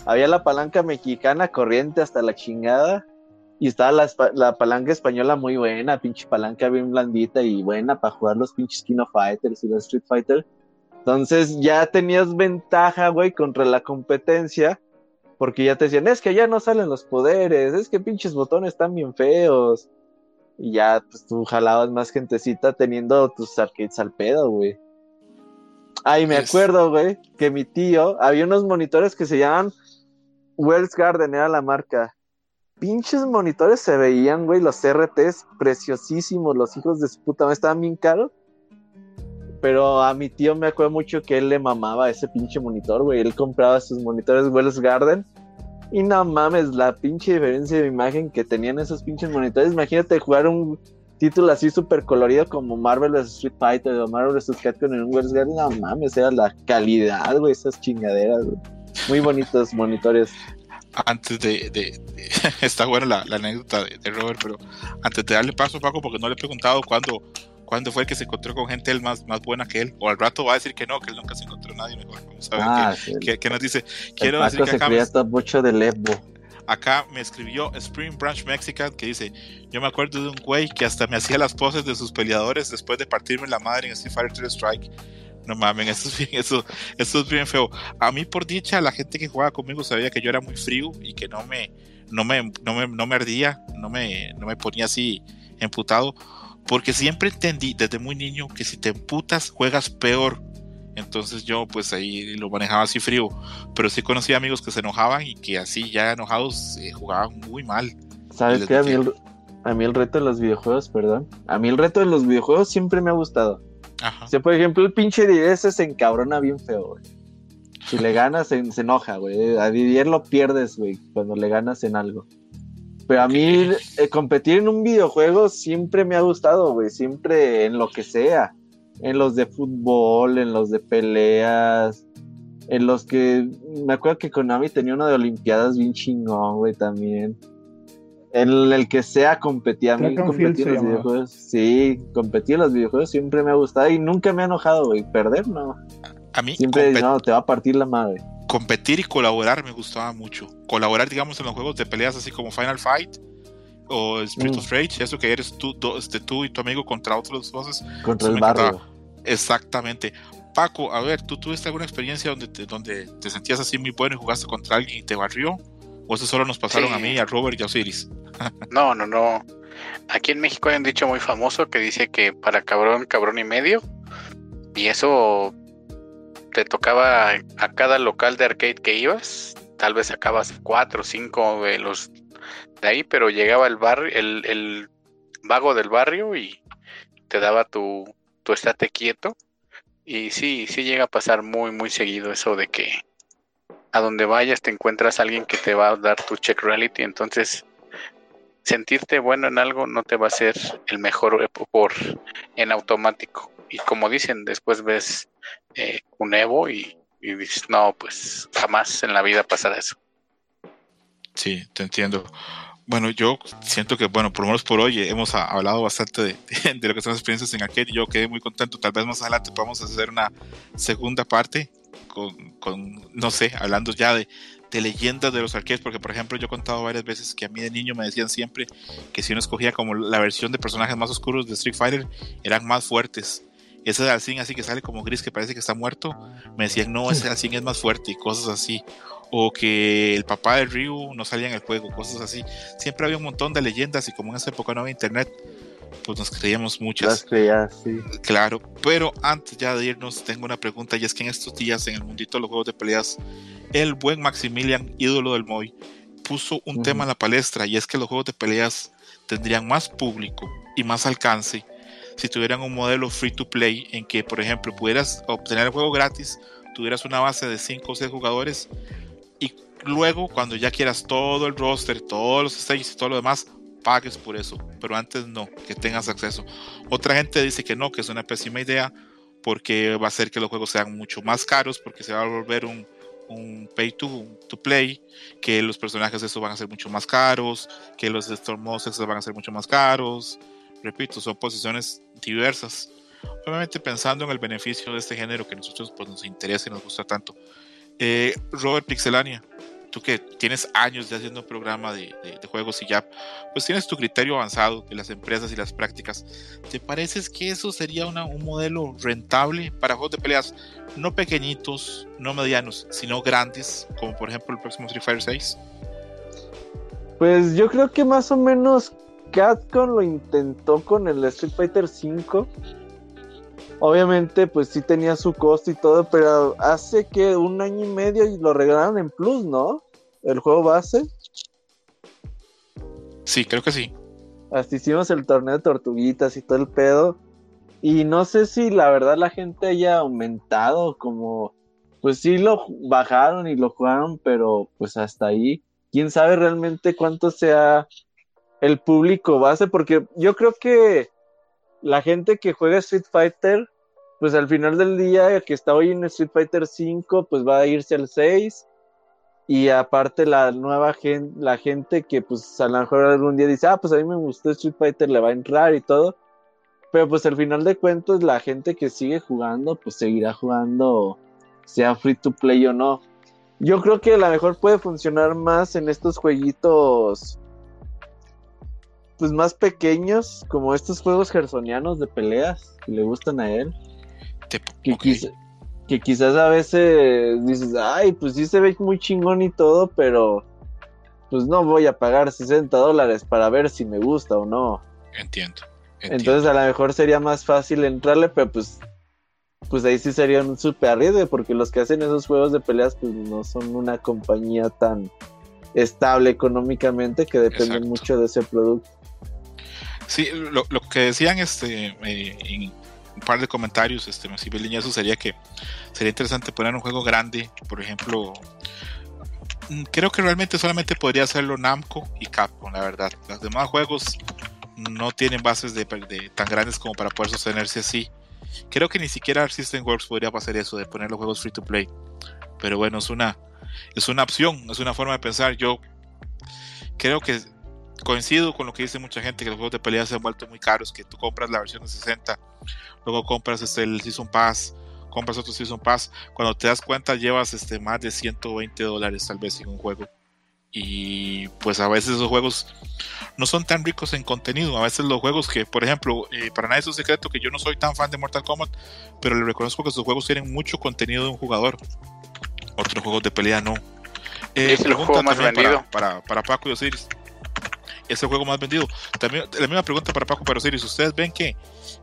había la palanca mexicana corriente hasta la chingada. Y estaba la, la, palanca española muy buena, pinche palanca bien blandita y buena para jugar los pinches Kino Fighters y los Street Fighter. Entonces ya tenías ventaja, güey, contra la competencia porque ya te decían, es que ya no salen los poderes, es que pinches botones están bien feos. Y ya, pues tú jalabas más gentecita teniendo tus arcades al pedo, güey. Ay, me acuerdo, güey, que mi tío, había unos monitores que se llaman Wells Garden, era la marca. Pinches monitores se veían, güey, los RTs preciosísimos, los hijos de su puta, estaban bien caros. Pero a mi tío me acuerdo mucho que él le mamaba ese pinche monitor, güey. Él compraba sus monitores Wells Garden. Y no mames, la pinche diferencia de imagen que tenían esos pinches monitores. Imagínate jugar un título así súper colorido como Marvel vs. Street Fighter o Marvel vs. Capcom en un Garden. No mames, era la calidad, güey, esas chingaderas, güey. Muy bonitos monitores antes de, está buena la, anécdota de, Robert, pero antes de darle paso a Paco, porque no le he preguntado cuándo, cuándo fue que se encontró con gente él más, más buena que él, o al rato va a decir que no, que él nunca se encontró nadie mejor. Vamos a ver ah, qué, nos dice. Quiero decir que acá me, mucho de acá me escribió Spring Branch Mexican que dice, yo me acuerdo de un güey que hasta me hacía las poses de sus peleadores después de partirme la madre en Street Fighter 3 Strike. No mames, eso es, bien, eso es bien feo. A mí, por dicha, la gente que jugaba conmigo sabía que yo era muy frío y que no me, no me, no me, no me ardía, no me, no me ponía así emputado porque siempre entendí desde muy niño que si te emputas juegas peor. Entonces yo pues ahí lo manejaba así frío. Pero sí conocí amigos que se enojaban y que así ya enojados eh, jugaban muy mal. ¿Sabes qué? A mí, el, a mí el reto de los videojuegos, perdón. A mí el reto de los videojuegos siempre me ha gustado. Ajá. O sea, por ejemplo, el pinche Didier se encabrona bien feo, güey. Si le ganas, se, se enoja, güey. A Didier lo pierdes, güey, cuando le ganas en algo. Pero a mí eh, competir en un videojuego siempre me ha gustado, güey, siempre en lo que sea. En los de fútbol, en los de peleas, en los que me acuerdo que Konami tenía uno de Olimpiadas bien chingón, güey, también. En el que sea competía. A mí competir los videojuegos. Sí, competir en los videojuegos siempre me ha gustado y nunca me ha enojado, güey. Perder, no. A mí. Siempre, no, te va a partir la madre. Competir y colaborar me gustaba mucho. Colaborar, digamos, en los juegos de peleas así como Final Fight o Street of mm. Rage, eso que eres tú, este, tú y tu amigo contra otros voces. Contra el barrio. Exactamente. Paco, a ver, ¿tú tuviste alguna experiencia donde te, donde te sentías así muy bueno y jugaste contra alguien y te barrió? ¿O eso solo nos pasaron a mí, a Robert y a Osiris? no, no, no. Aquí en México hay un dicho muy famoso que dice que para cabrón, cabrón y medio. Y eso te tocaba a cada local de arcade que ibas. Tal vez sacabas cuatro o cinco de los ahí, pero llegaba el barrio, el, el vago del barrio y te daba tu, tu estate quieto. Y sí, sí llega a pasar muy, muy seguido eso de que a donde vayas te encuentras alguien que te va a dar tu check reality, entonces sentirte bueno en algo no te va a ser el mejor por en automático. Y como dicen, después ves eh, un Evo y, y, dices, no, pues jamás en la vida pasará eso. Sí, te entiendo. Bueno, yo siento que, bueno, por lo menos por hoy hemos hablado bastante de, lo que son las experiencias en aquel yo quedé muy contento. Tal vez más adelante podamos hacer una segunda parte con, no sé, hablando ya de, de leyendas de los arcades, porque por ejemplo yo he contado varias veces que a mí de niño me decían siempre que si uno escogía como la versión de personajes más oscuros de Street Fighter, eran más fuertes. Ese de Alcin así que sale como gris que parece que está muerto, me decían no, ese Alcin es más fuerte y cosas así. O que el papá de Ryu no salía en el juego, cosas así. Siempre había un montón de leyendas y como en esa época no había internet, pues nos creíamos muchas. sí. Claro, pero antes ya de irnos, tengo una pregunta, y es que en estos días, en el mundito de los juegos de peleas, el buen Maximilian, ídolo del Moy, puso un tema en la palestra, y es que los juegos de peleas tendrían más público y más alcance si tuvieran un modelo free to play en que, por ejemplo, pudieras obtener el juego gratis, tuvieras una base de 5 o 6 jugadores luego cuando ya quieras todo el roster, todos los stages y todo lo demás, pagues por eso, pero antes no, que tengas acceso. Otra gente dice que no, que es una pésima idea porque va a hacer que los juegos sean mucho más caros, porque se va a volver un, un pay to, to, play, que los personajes de eso van a ser mucho más caros, que los Storm van a ser mucho más caros. Repito, son posiciones diversas. Obviamente pensando en el beneficio de este género que a nosotros pues, nos interesa y nos gusta tanto. Eh, Robert Pixelania, tú que tienes años de haciendo un programa de, juegos y ya, pues tienes tu criterio avanzado de las empresas y las prácticas. ¿Te parece que eso sería un modelo rentable para juegos de peleas no pequeñitos, no medianos, sino grandes, como por ejemplo el próximo Street Fighter 6? Pues yo creo que más o menos Capcom lo intentó con el Street Fighter 5 Obviamente, pues sí tenía su costo y todo, pero hace que un año y medio y lo regalaron en Plus, ¿no? El juego base. Sí, creo que sí. Hasta hicimos el torneo de tortuguitas y todo el pedo. Y no sé si la verdad la gente haya aumentado, como, pues sí lo bajaron y lo jugaron, pero pues hasta ahí. Quién sabe realmente cuánto sea el público base, porque yo creo que la gente que juega Street Fighter pues al final del día, el que está hoy en Street Fighter 5, pues va a irse al 6. Y aparte la nueva gente, la gente que pues a lo mejor algún día dice, ah, pues a mí me gustó Street Fighter, le va a entrar y todo. Pero pues al final de cuentas la gente que sigue jugando, pues seguirá jugando, sea free to play o no. Yo creo que a lo mejor puede funcionar más en estos jueguitos pues más pequeños, como estos juegos gersonianos de peleas que le gustan a él. Que, quizás a veces dices, ay, pues sí se ve muy chingón y todo, pero pues no voy a pagar 60 dólares para ver si me gusta o no. Entiendo. Entonces a lo mejor sería más fácil entrarle, pero pues pues ahí sí sería un super arriesgue, porque los que hacen esos juegos de peleas pues no son una compañía tan estable económicamente que dependen mucho de ese producto. Sí, lo, que decían este eh, en, un par de comentarios, este, sirve eso sería que sería interesante poner un juego grande, por ejemplo, mm, creo que realmente solamente podría hacerlo Namco y Capcom, la verdad. Los demás juegos no tienen bases de, tan grandes como para poder sostenerse así. Creo que ni siquiera System Works podría hacer eso de poner los juegos free to play. Pero bueno, es una, es una opción, es una forma de pensar. Yo creo que coincido con lo que dice mucha gente, que los juegos de pelea se han vuelto muy caros, que tú compras la versión de 60, luego compras este, el Season Pass, compras otro Season Pass, cuando te das cuenta llevas este, más de 120 dólares tal vez en un juego. Y pues a veces esos juegos no son tan ricos en contenido. A veces los juegos que, por ejemplo, eh, para nadie es un secreto que yo no soy tan fan de Mortal Kombat, pero le reconozco que esos juegos tienen mucho contenido de un jugador. Otros juegos de pelea no. Eh, es el juego más vendido. Para, para, Paco y Osiris. Es el juego más vendido. También la misma pregunta para Paco y Osiris. ¿Ustedes ven que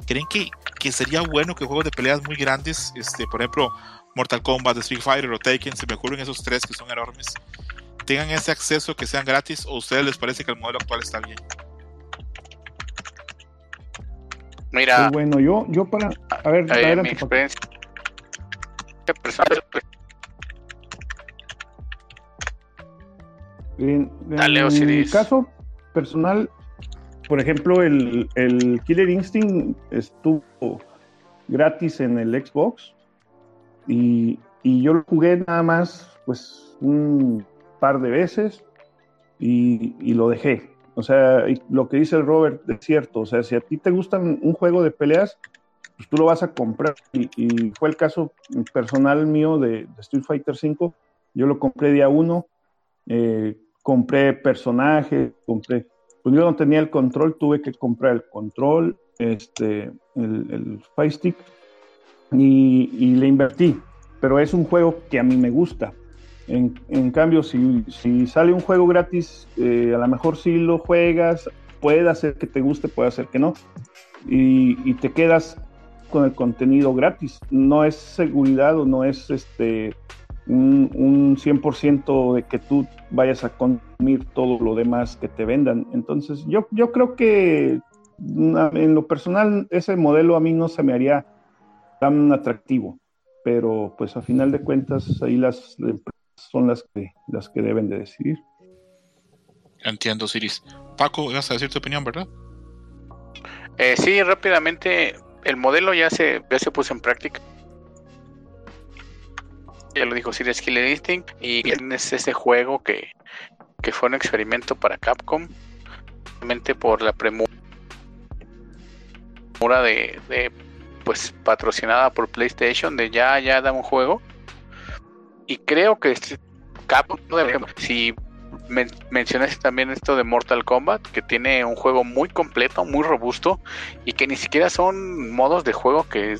creen que, que sería bueno que juegos de peleas muy grandes, este, por ejemplo, Mortal Kombat, Street Fighter o Taken, se me ocurren esos tres que son enormes, tengan ese acceso que sean gratis o a ustedes les parece que el modelo actual está bien? Mira, bueno, yo, yo para, a ver, eh, mi experiencia personal. En, en mi caso personal, por ejemplo, el, el, Killer Instinct estuvo gratis en el Xbox y, y yo lo jugué nada más, pues, un par de veces y, lo dejé. O sea, lo que dice Robert es cierto. O sea, si a ti te gusta un juego de peleas, pues tú lo vas a comprar. Y, fue el caso personal mío de, Street Fighter V. Yo lo compré día uno. Eh, compré personajes, compré. Pues yo no tenía el control, tuve que comprar el control, este, el, el Fire Stick y, y le invertí. Pero es un juego que a mí me gusta. En, cambio, si, sale un juego gratis, eh, a lo mejor si lo juegas, puede hacer que te guste, puede hacer que no. Y, te quedas con el contenido gratis. No es seguridad o no es este un, un 100% de que tú vayas a consumir todo lo demás que te vendan. Entonces, yo, yo creo que en lo personal ese modelo a mí no se me haría tan atractivo. Pero pues a final de cuentas ahí las empresas son las que, las que deben de decidir. Entiendo, Siris. Paco, vas a decir tu opinión, ¿verdad? Eh, sí, rápidamente, el modelo ya se, ya se puso en práctica. Ya lo dijo Siris Killer Instinct y es ese juego que, que fue un experimento para Capcom, realmente por la premura de, de pues patrocinada por PlayStation de ya ya da un juego. Y creo que Capcom, si mencionas también esto de Mortal Kombat, que tiene un juego muy completo, muy robusto, y que ni siquiera son modos de juego que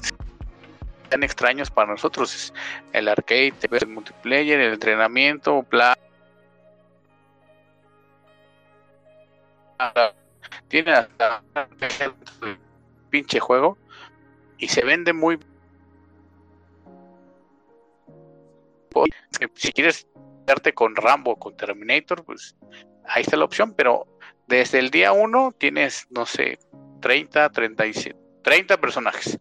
sean extraños para nosotros. El arcade, el multiplayer, el entrenamiento, bla. Tiene hasta pinche juego y se vende muy si quieres darte con Rambo, con Terminator, pues ahí está la opción, pero desde el día 1 tienes, no sé, 30, 37, 30 personajes.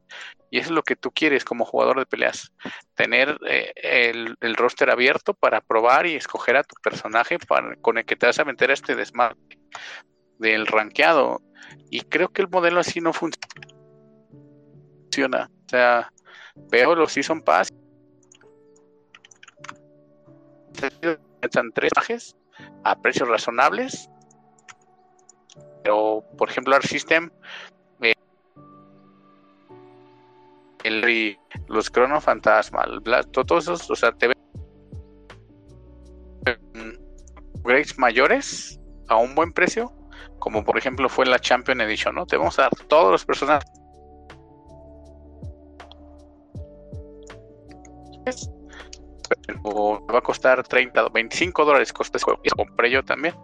Y eso es lo que tú quieres como jugador de peleas. Tener eh, el, el, roster abierto para probar y escoger a tu personaje para, con el que te vas a meter a este desmadre del rankeado. Y creo que el modelo así no funciona. O sea, veo los Season Pass están tres trajes a precios razonables. Pero, por ejemplo, Arc System, el, los Chrono Fantasma, todos esos, o sea, te ven grades mayores a un buen precio, como por ejemplo fue la Champion Edition, ¿no? Te vamos a dar todos los personajes o va a costar 30, 25 dólares costa compré yo también,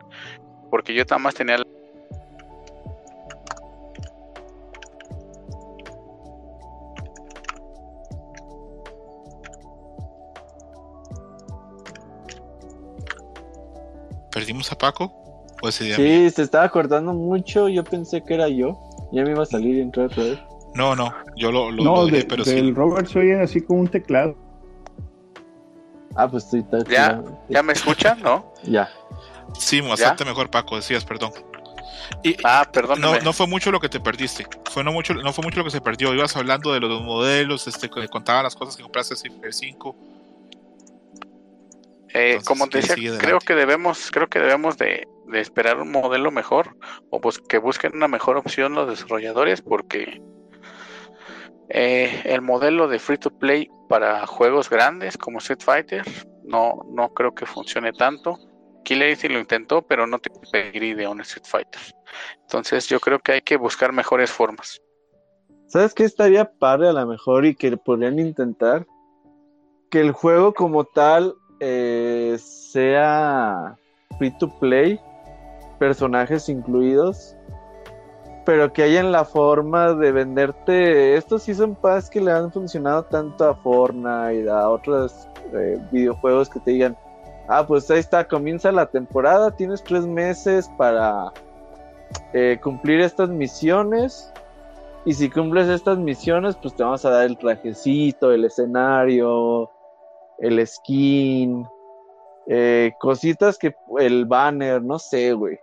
porque yo nada más tenía ¿Perdimos a Paco? ¿O sí, se estaba cortando mucho. Yo pensé que era yo. Ya me iba a salir y entrar otra vez. No, no, yo lo, lo, no, pero del Robert soy así como un teclado. Ah, pues sí, está ¿Ya, ¿Ya me escuchan, no? ya. Sí, bastante mejor, Paco, decías, perdón. Y, ah, perdón. No, no, fue mucho lo que te perdiste. Fue no, mucho, no fue mucho lo que se perdió. Ibas hablando de los modelos, este, que contaba las cosas que compraste en el 5. Eh, como te decía, creo que debemos, creo que debemos de, esperar un modelo mejor o que busquen una mejor opción los desarrolladores porque eh, el modelo de free to play para juegos grandes como Street Fighter no, no creo que funcione tanto. Killer lo intentó, pero no tiene pedigrí de un Street Fighter. Entonces yo creo que hay que buscar mejores formas. ¿Sabes qué estaría padre a lo mejor y que podrían intentar? Que el juego como tal eh, sea free to play, personajes incluidos, pero que haya en la forma de venderte estos Season Pass que le han funcionado tanto a Fortnite, a otros eh, videojuegos que te digan, ah, pues ahí está, comienza la temporada, tienes tres meses para eh, cumplir estas misiones. Y si cumples estas misiones, pues te vamos a dar el trajecito, el escenario, el skin, eh, cositas que el banner, no sé, güey.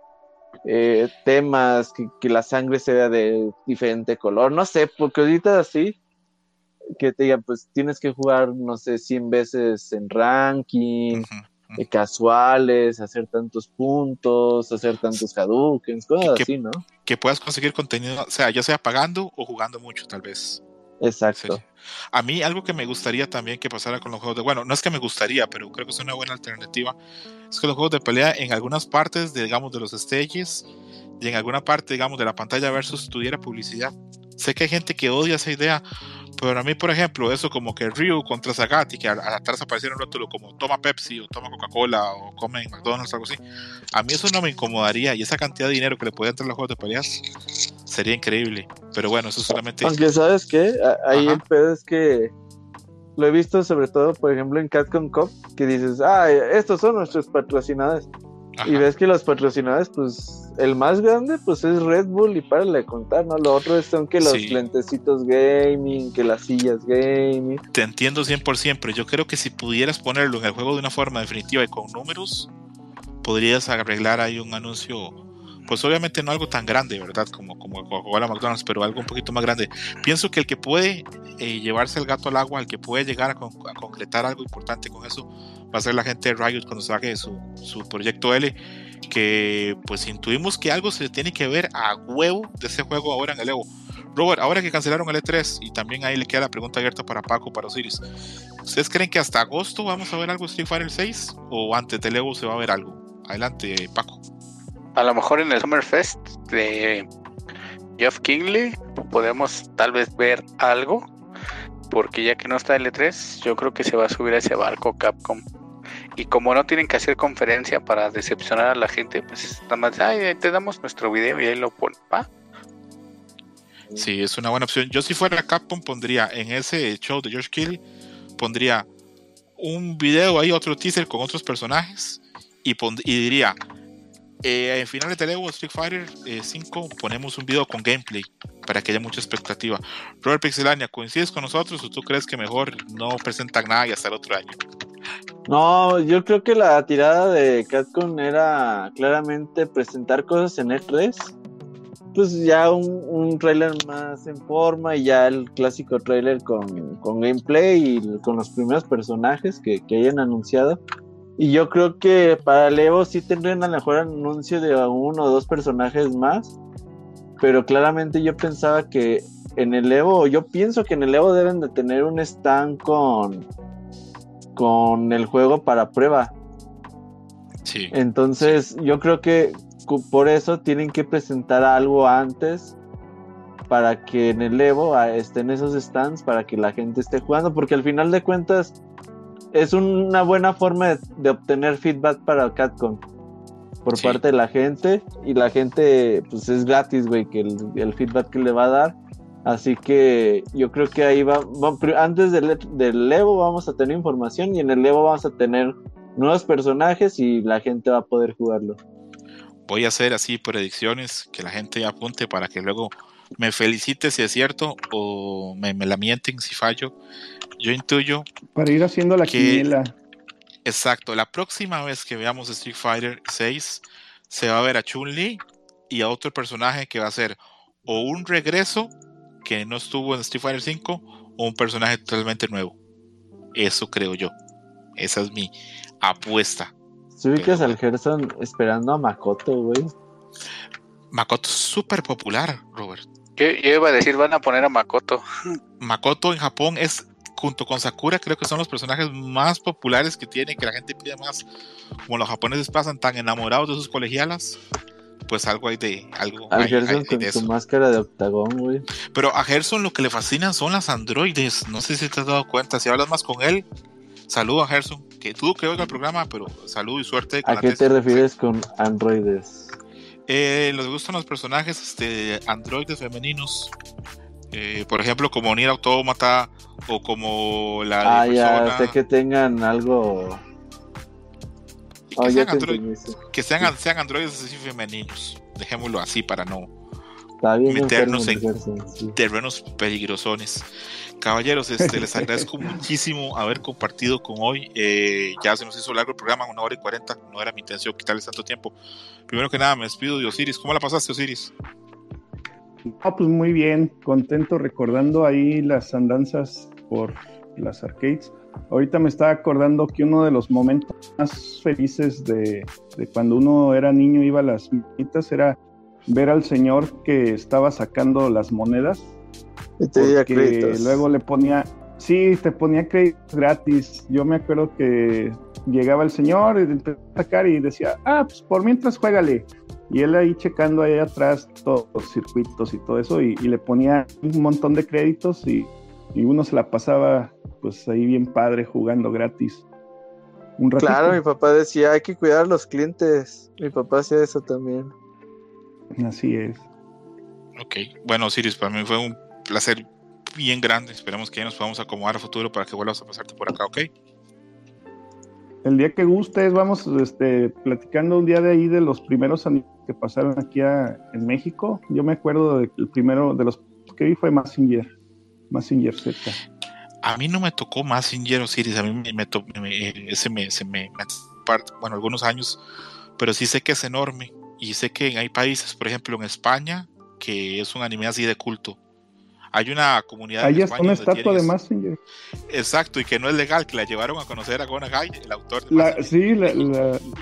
Eh, temas, que, la sangre sea de diferente color, no sé, porque ahorita así, que te digan, pues tienes que jugar, no sé, 100 veces en ranking, eh, casuales, hacer tantos puntos, hacer tantos Hadoukens, cosas así, ¿no? Que puedas conseguir contenido, o sea, ya sea pagando o jugando mucho, tal vez. Exacto. A mí algo que me gustaría también que pasara con los juegos de, bueno, no es que me gustaría, pero creo que es una buena alternativa, es que los juegos de pelea en algunas partes, de, digamos, de los stages y en alguna parte, digamos, de la pantalla versus tuviera publicidad. Sé que hay gente que odia esa idea, pero a mí, por ejemplo, eso como que Ryu contra Zagati, que atrás apareciera un rótulo como toma Pepsi o toma Coca-Cola o come McDonald's o algo así, a mí eso no me incomodaría y esa cantidad de dinero que le podía entrar a los juegos de peleas sería increíble. Pero bueno, eso solamente. Aunque, ¿sabes qué? Ahí el pedo es que lo he visto sobre todo, por ejemplo, en Catcom Cup, que dices, ah, estos son nuestros patrocinadores. Y ves que los patrocinadores, pues, el más grande, pues es Red Bull y para de contar, ¿no? Lo otro son que los lentecitos gaming, que las sillas gaming. Te entiendo 100%, pero yo creo que si pudieras ponerlo en el juego de una forma definitiva y con números, podrías arreglar ahí un anuncio pues obviamente no algo tan grande, ¿verdad? Como, como Coca-Cola McDonald's, pero algo un poquito más grande. Pienso que el que puede eh, llevarse el gato al agua, el que puede llegar a, concretar algo importante con eso, va a ser la gente de Riot cuando saque su, su proyecto L, que pues intuimos que algo se tiene que ver a huevo de ese juego ahora en el Evo. Robert, ahora que cancelaron el E3, y también ahí le queda la pregunta abierta para Paco, para Osiris, ¿ustedes creen que hasta agosto vamos a ver algo de Street Fighter 6 o antes del Evo se va a ver algo? Adelante, Paco a lo mejor en el Summerfest de Jeff Kingley podemos tal vez ver algo, porque ya que no está L3, yo creo que se va a subir a ese barco Capcom. Y como no tienen que hacer conferencia para decepcionar a la gente, pues nada más, ay, te damos nuestro video y ahí lo ponen, ¿va? Sí, es una buena opción. Yo si fuera Capcom pondría en ese show de George Kelly, pondría un video ahí, otro teaser con otros personajes y, y diría, eh, en finales de Evo Street Fighter 5 eh, ponemos un video con gameplay para que haya mucha expectativa. Robert Pixelania, ¿coincides con nosotros o tú crees que mejor no presentan nada y hasta el otro año? No, yo creo que la tirada de Capcom era claramente presentar cosas en E3. Pues ya un, un trailer más en forma y ya el clásico trailer con, con gameplay y con los primeros personajes que, que hayan anunciado. Y yo creo que para el Evo sí tendrían a lo mejor anuncio de uno o dos personajes más. Pero claramente yo pensaba que en el Evo, yo pienso que en el Evo deben de tener un stand con, con el juego para prueba. Sí. Entonces yo creo que por eso tienen que presentar algo antes para que en el Evo ah, estén esos stands para que la gente esté jugando. Porque al final de cuentas es una buena forma de, obtener feedback para Catcon por parte de la gente y la gente pues es gratis, güey, que el, feedback que le va a dar. Así que yo creo que ahí va, antes del, del Evo vamos a tener información y en el Evo vamos a tener nuevos personajes y la gente va a poder jugarlo. Voy a hacer así predicciones que la gente apunte para que luego me felicite si es cierto o me, me la mienten si fallo yo intuyo. Para ir haciendo la quiniela. Exacto, la próxima vez que veamos Street Fighter 6, se va a ver a Chun-Li y a otro personaje que va a ser o un regreso que no estuvo en Street Fighter 5 o un personaje totalmente nuevo. Eso creo yo. Esa es mi apuesta. ¿Se ubicas al Gerson esperando a Makoto, güey? Makoto es súper popular, Robert. Yo, iba a decir, van a poner a Makoto. Makoto en Japón es, junto con Sakura, creo que son los personajes más populares que tiene, que la gente pide más. Como los japoneses pasan tan enamorados de sus colegialas, pues algo hay de algo. A Gerson con su máscara de octagón, güey. Pero a Gerson lo que le fascinan son las androides. No sé si te has dado cuenta. Si hablas más con él, saludo a Gerson, que tú que oiga el programa, pero saludo y suerte. ¿A qué te refieres con androides? Eh, les gustan los personajes este, androides femeninos. Eh, por ejemplo, como Nier Automata o como la. Ah, ya, sé que tengan algo. que, oh, sean que sean, sean, androides así femeninos. Dejémoslo así para no meternos en terrenos peligrosones. Caballeros, este, les agradezco muchísimo haber compartido con hoy. Eh, ya se nos hizo largo el programa, una hora y cuarenta. No era mi intención quitarles tanto tiempo. Primero que nada, me despido de Osiris. ¿Cómo la pasaste, Osiris? Ah, pues muy bien, contento recordando ahí las andanzas por las arcades. Ahorita me estaba acordando que uno de los momentos más felices de, cuando uno era niño iba a las mitas era ver al señor que estaba sacando las monedas y te créditos. Luego le ponía, sí, te ponía créditos gratis. Yo me acuerdo que llegaba el señor y empezó a sacar y decía, ah, pues por mientras juégale. Y él ahí checando ahí atrás todos los circuitos y todo eso y, le ponía un montón de créditos y, y, uno se la pasaba pues ahí bien padre jugando gratis. Un claro, mi papá decía, hay que cuidar a los clientes. Mi papá hacía eso también. Así es. Ok, bueno, Sirius, para mí fue un placer bien grande. Esperemos que ya nos podamos acomodar a futuro para que vuelvas a pasarte por acá, ¿ok? El día que gustes, vamos este, platicando un día de ahí de los primeros que pasaron aquí en México. Yo me acuerdo del primero de los que vi fue Massinger, Massinger Z. A mí no me tocó Massinger o Series, a mí me, tocó ese me, se me, bueno, algunos años, pero sí sé que es enorme y sé que hay países, por ejemplo en España, que es un anime así de culto hay una comunidad. Ahí está una estatua de Massinger. Exacto, y que no es legal, que la llevaron a conocer a Gonagai, el autor de Sí,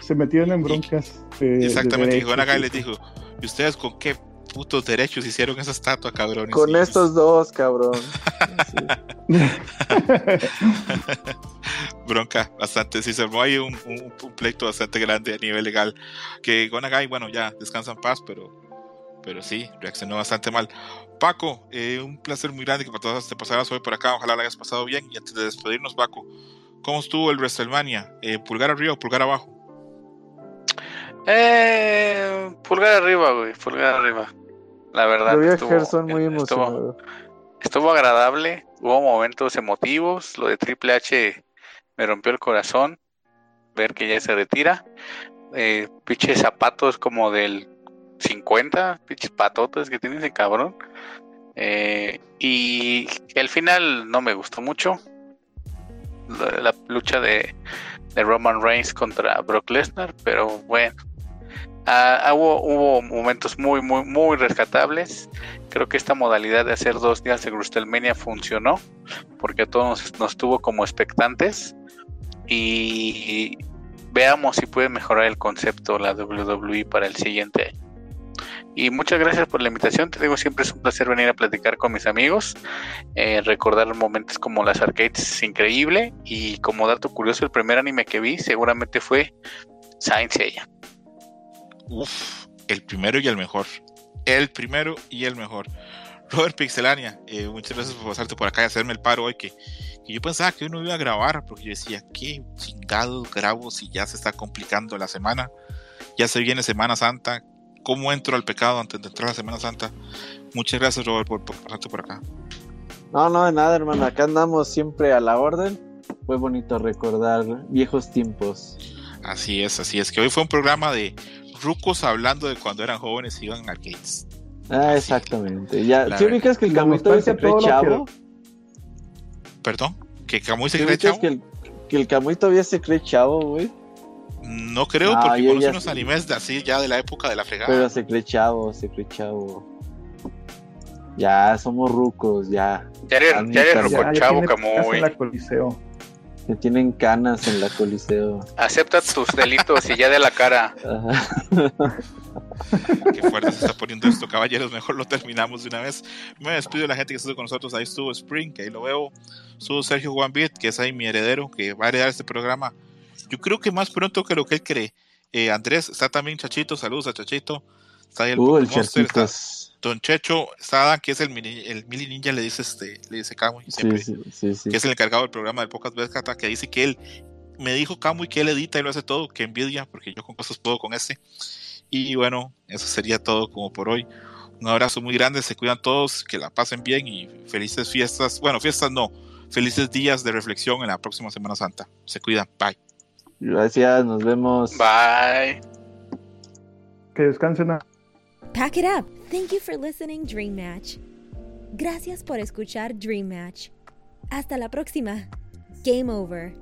se metieron en broncas. exactamente, y Gonagai les dijo: ¿Y ustedes con qué putos derechos hicieron esa estatua, cabrones? Con estos dos, cabrón. Bronca, bastante. Sí, se armó ahí un, un, pleito bastante grande a nivel legal. Que Gonagai, bueno, ya descansa en paz, pero, pero sí, reaccionó bastante mal. Paco, eh, un placer muy grande que te pasaras hoy por acá. Ojalá la hayas pasado bien. Y antes de despedirnos, Paco, ¿cómo estuvo el WrestleMania? Eh, ¿Pulgar arriba o pulgar abajo? Eh, pulgar arriba, güey, pulgar arriba. La verdad. estuvo, muy emocionado. Estuvo, agradable, hubo momentos emotivos. Lo de Triple H me rompió el corazón. Ver que ya se retira. Eh, pinches zapatos como del 50 pinches patotas que tiene ese cabrón. Eh, y el final no me gustó mucho. La, lucha de, Roman Reigns contra Brock Lesnar, pero bueno. Ah, ah, hubo, momentos muy, muy, muy rescatables. Creo que esta modalidad de hacer dos días de WrestleMania funcionó, porque a todos nos tuvo como expectantes. Y veamos si puede mejorar el concepto la WWE para el siguiente año. Y muchas gracias por la invitación. Te digo, siempre es un placer venir a platicar con mis amigos. Eh, recordar momentos como las arcades es increíble. Y como dato curioso, el primer anime que vi seguramente fue Saint Seiya. Uf, el primero y el mejor. El primero y el mejor. Robert Pixelania, eh, muchas gracias por pasarte por acá y hacerme el paro hoy que, que, yo pensaba que uno iba a grabar porque yo decía, qué chingado grabo si ya se está complicando la semana. Ya se viene Semana Santa, cómo entro al pecado antes de entrar a la Semana Santa. Muchas gracias, Robert, por, pasarte por acá. No, no, de nada, hermano. Acá andamos siempre a la orden. Fue bonito recordar viejos tiempos. Así es, así es. Que hoy fue un programa de rucos hablando de cuando eran jóvenes y iban a arcades. Ah, exactamente. Ya, ¿sí ubicas que el Camuy se cree chavo? ¿Perdón? ¿Que Camuy se cree chavo? Que el, que el Camuy todavía se cree chavo, güey. No creo, porque conoce unos animes de así ya de la época de la fregada. Pero se cree chavo, se cree chavo. Ya somos rucos, ya. Ya eres, ya eres ruco chavo, Camuy. Que tienen canas en la coliseo. Acepta tus delitos y ya de la cara. Qué fuerte se está poniendo esto, caballeros. Mejor lo terminamos de una vez. Me despido de la gente que estuvo con nosotros. Ahí estuvo Spring, que ahí lo veo. Estuvo Sergio Juan Beat, que es ahí mi heredero, que va a heredar este programa. Yo creo que más pronto que lo que él cree. Eh, Andrés, está también Chachito. Saludos a Chachito. Está ahí el, uh, el Don Checho, Sada, que es el mini, el mini ninja, le dice este, le dice Camuy siempre, que es el encargado del programa del Pocas veces que dice que él me dijo Camuy que él edita y lo hace todo, que envidia, porque yo con cosas puedo con este. Y bueno, eso sería todo como por hoy. Un abrazo muy grande, se cuidan todos, que la pasen bien y felices fiestas. Bueno, fiestas no, felices días de reflexión en la próxima Semana Santa. Se cuidan, bye. Gracias, nos vemos. Bye. Que descansen. Pack it up. Thank you for listening, Dream Match. Gracias por escuchar Dream Match. Hasta la próxima. Game over.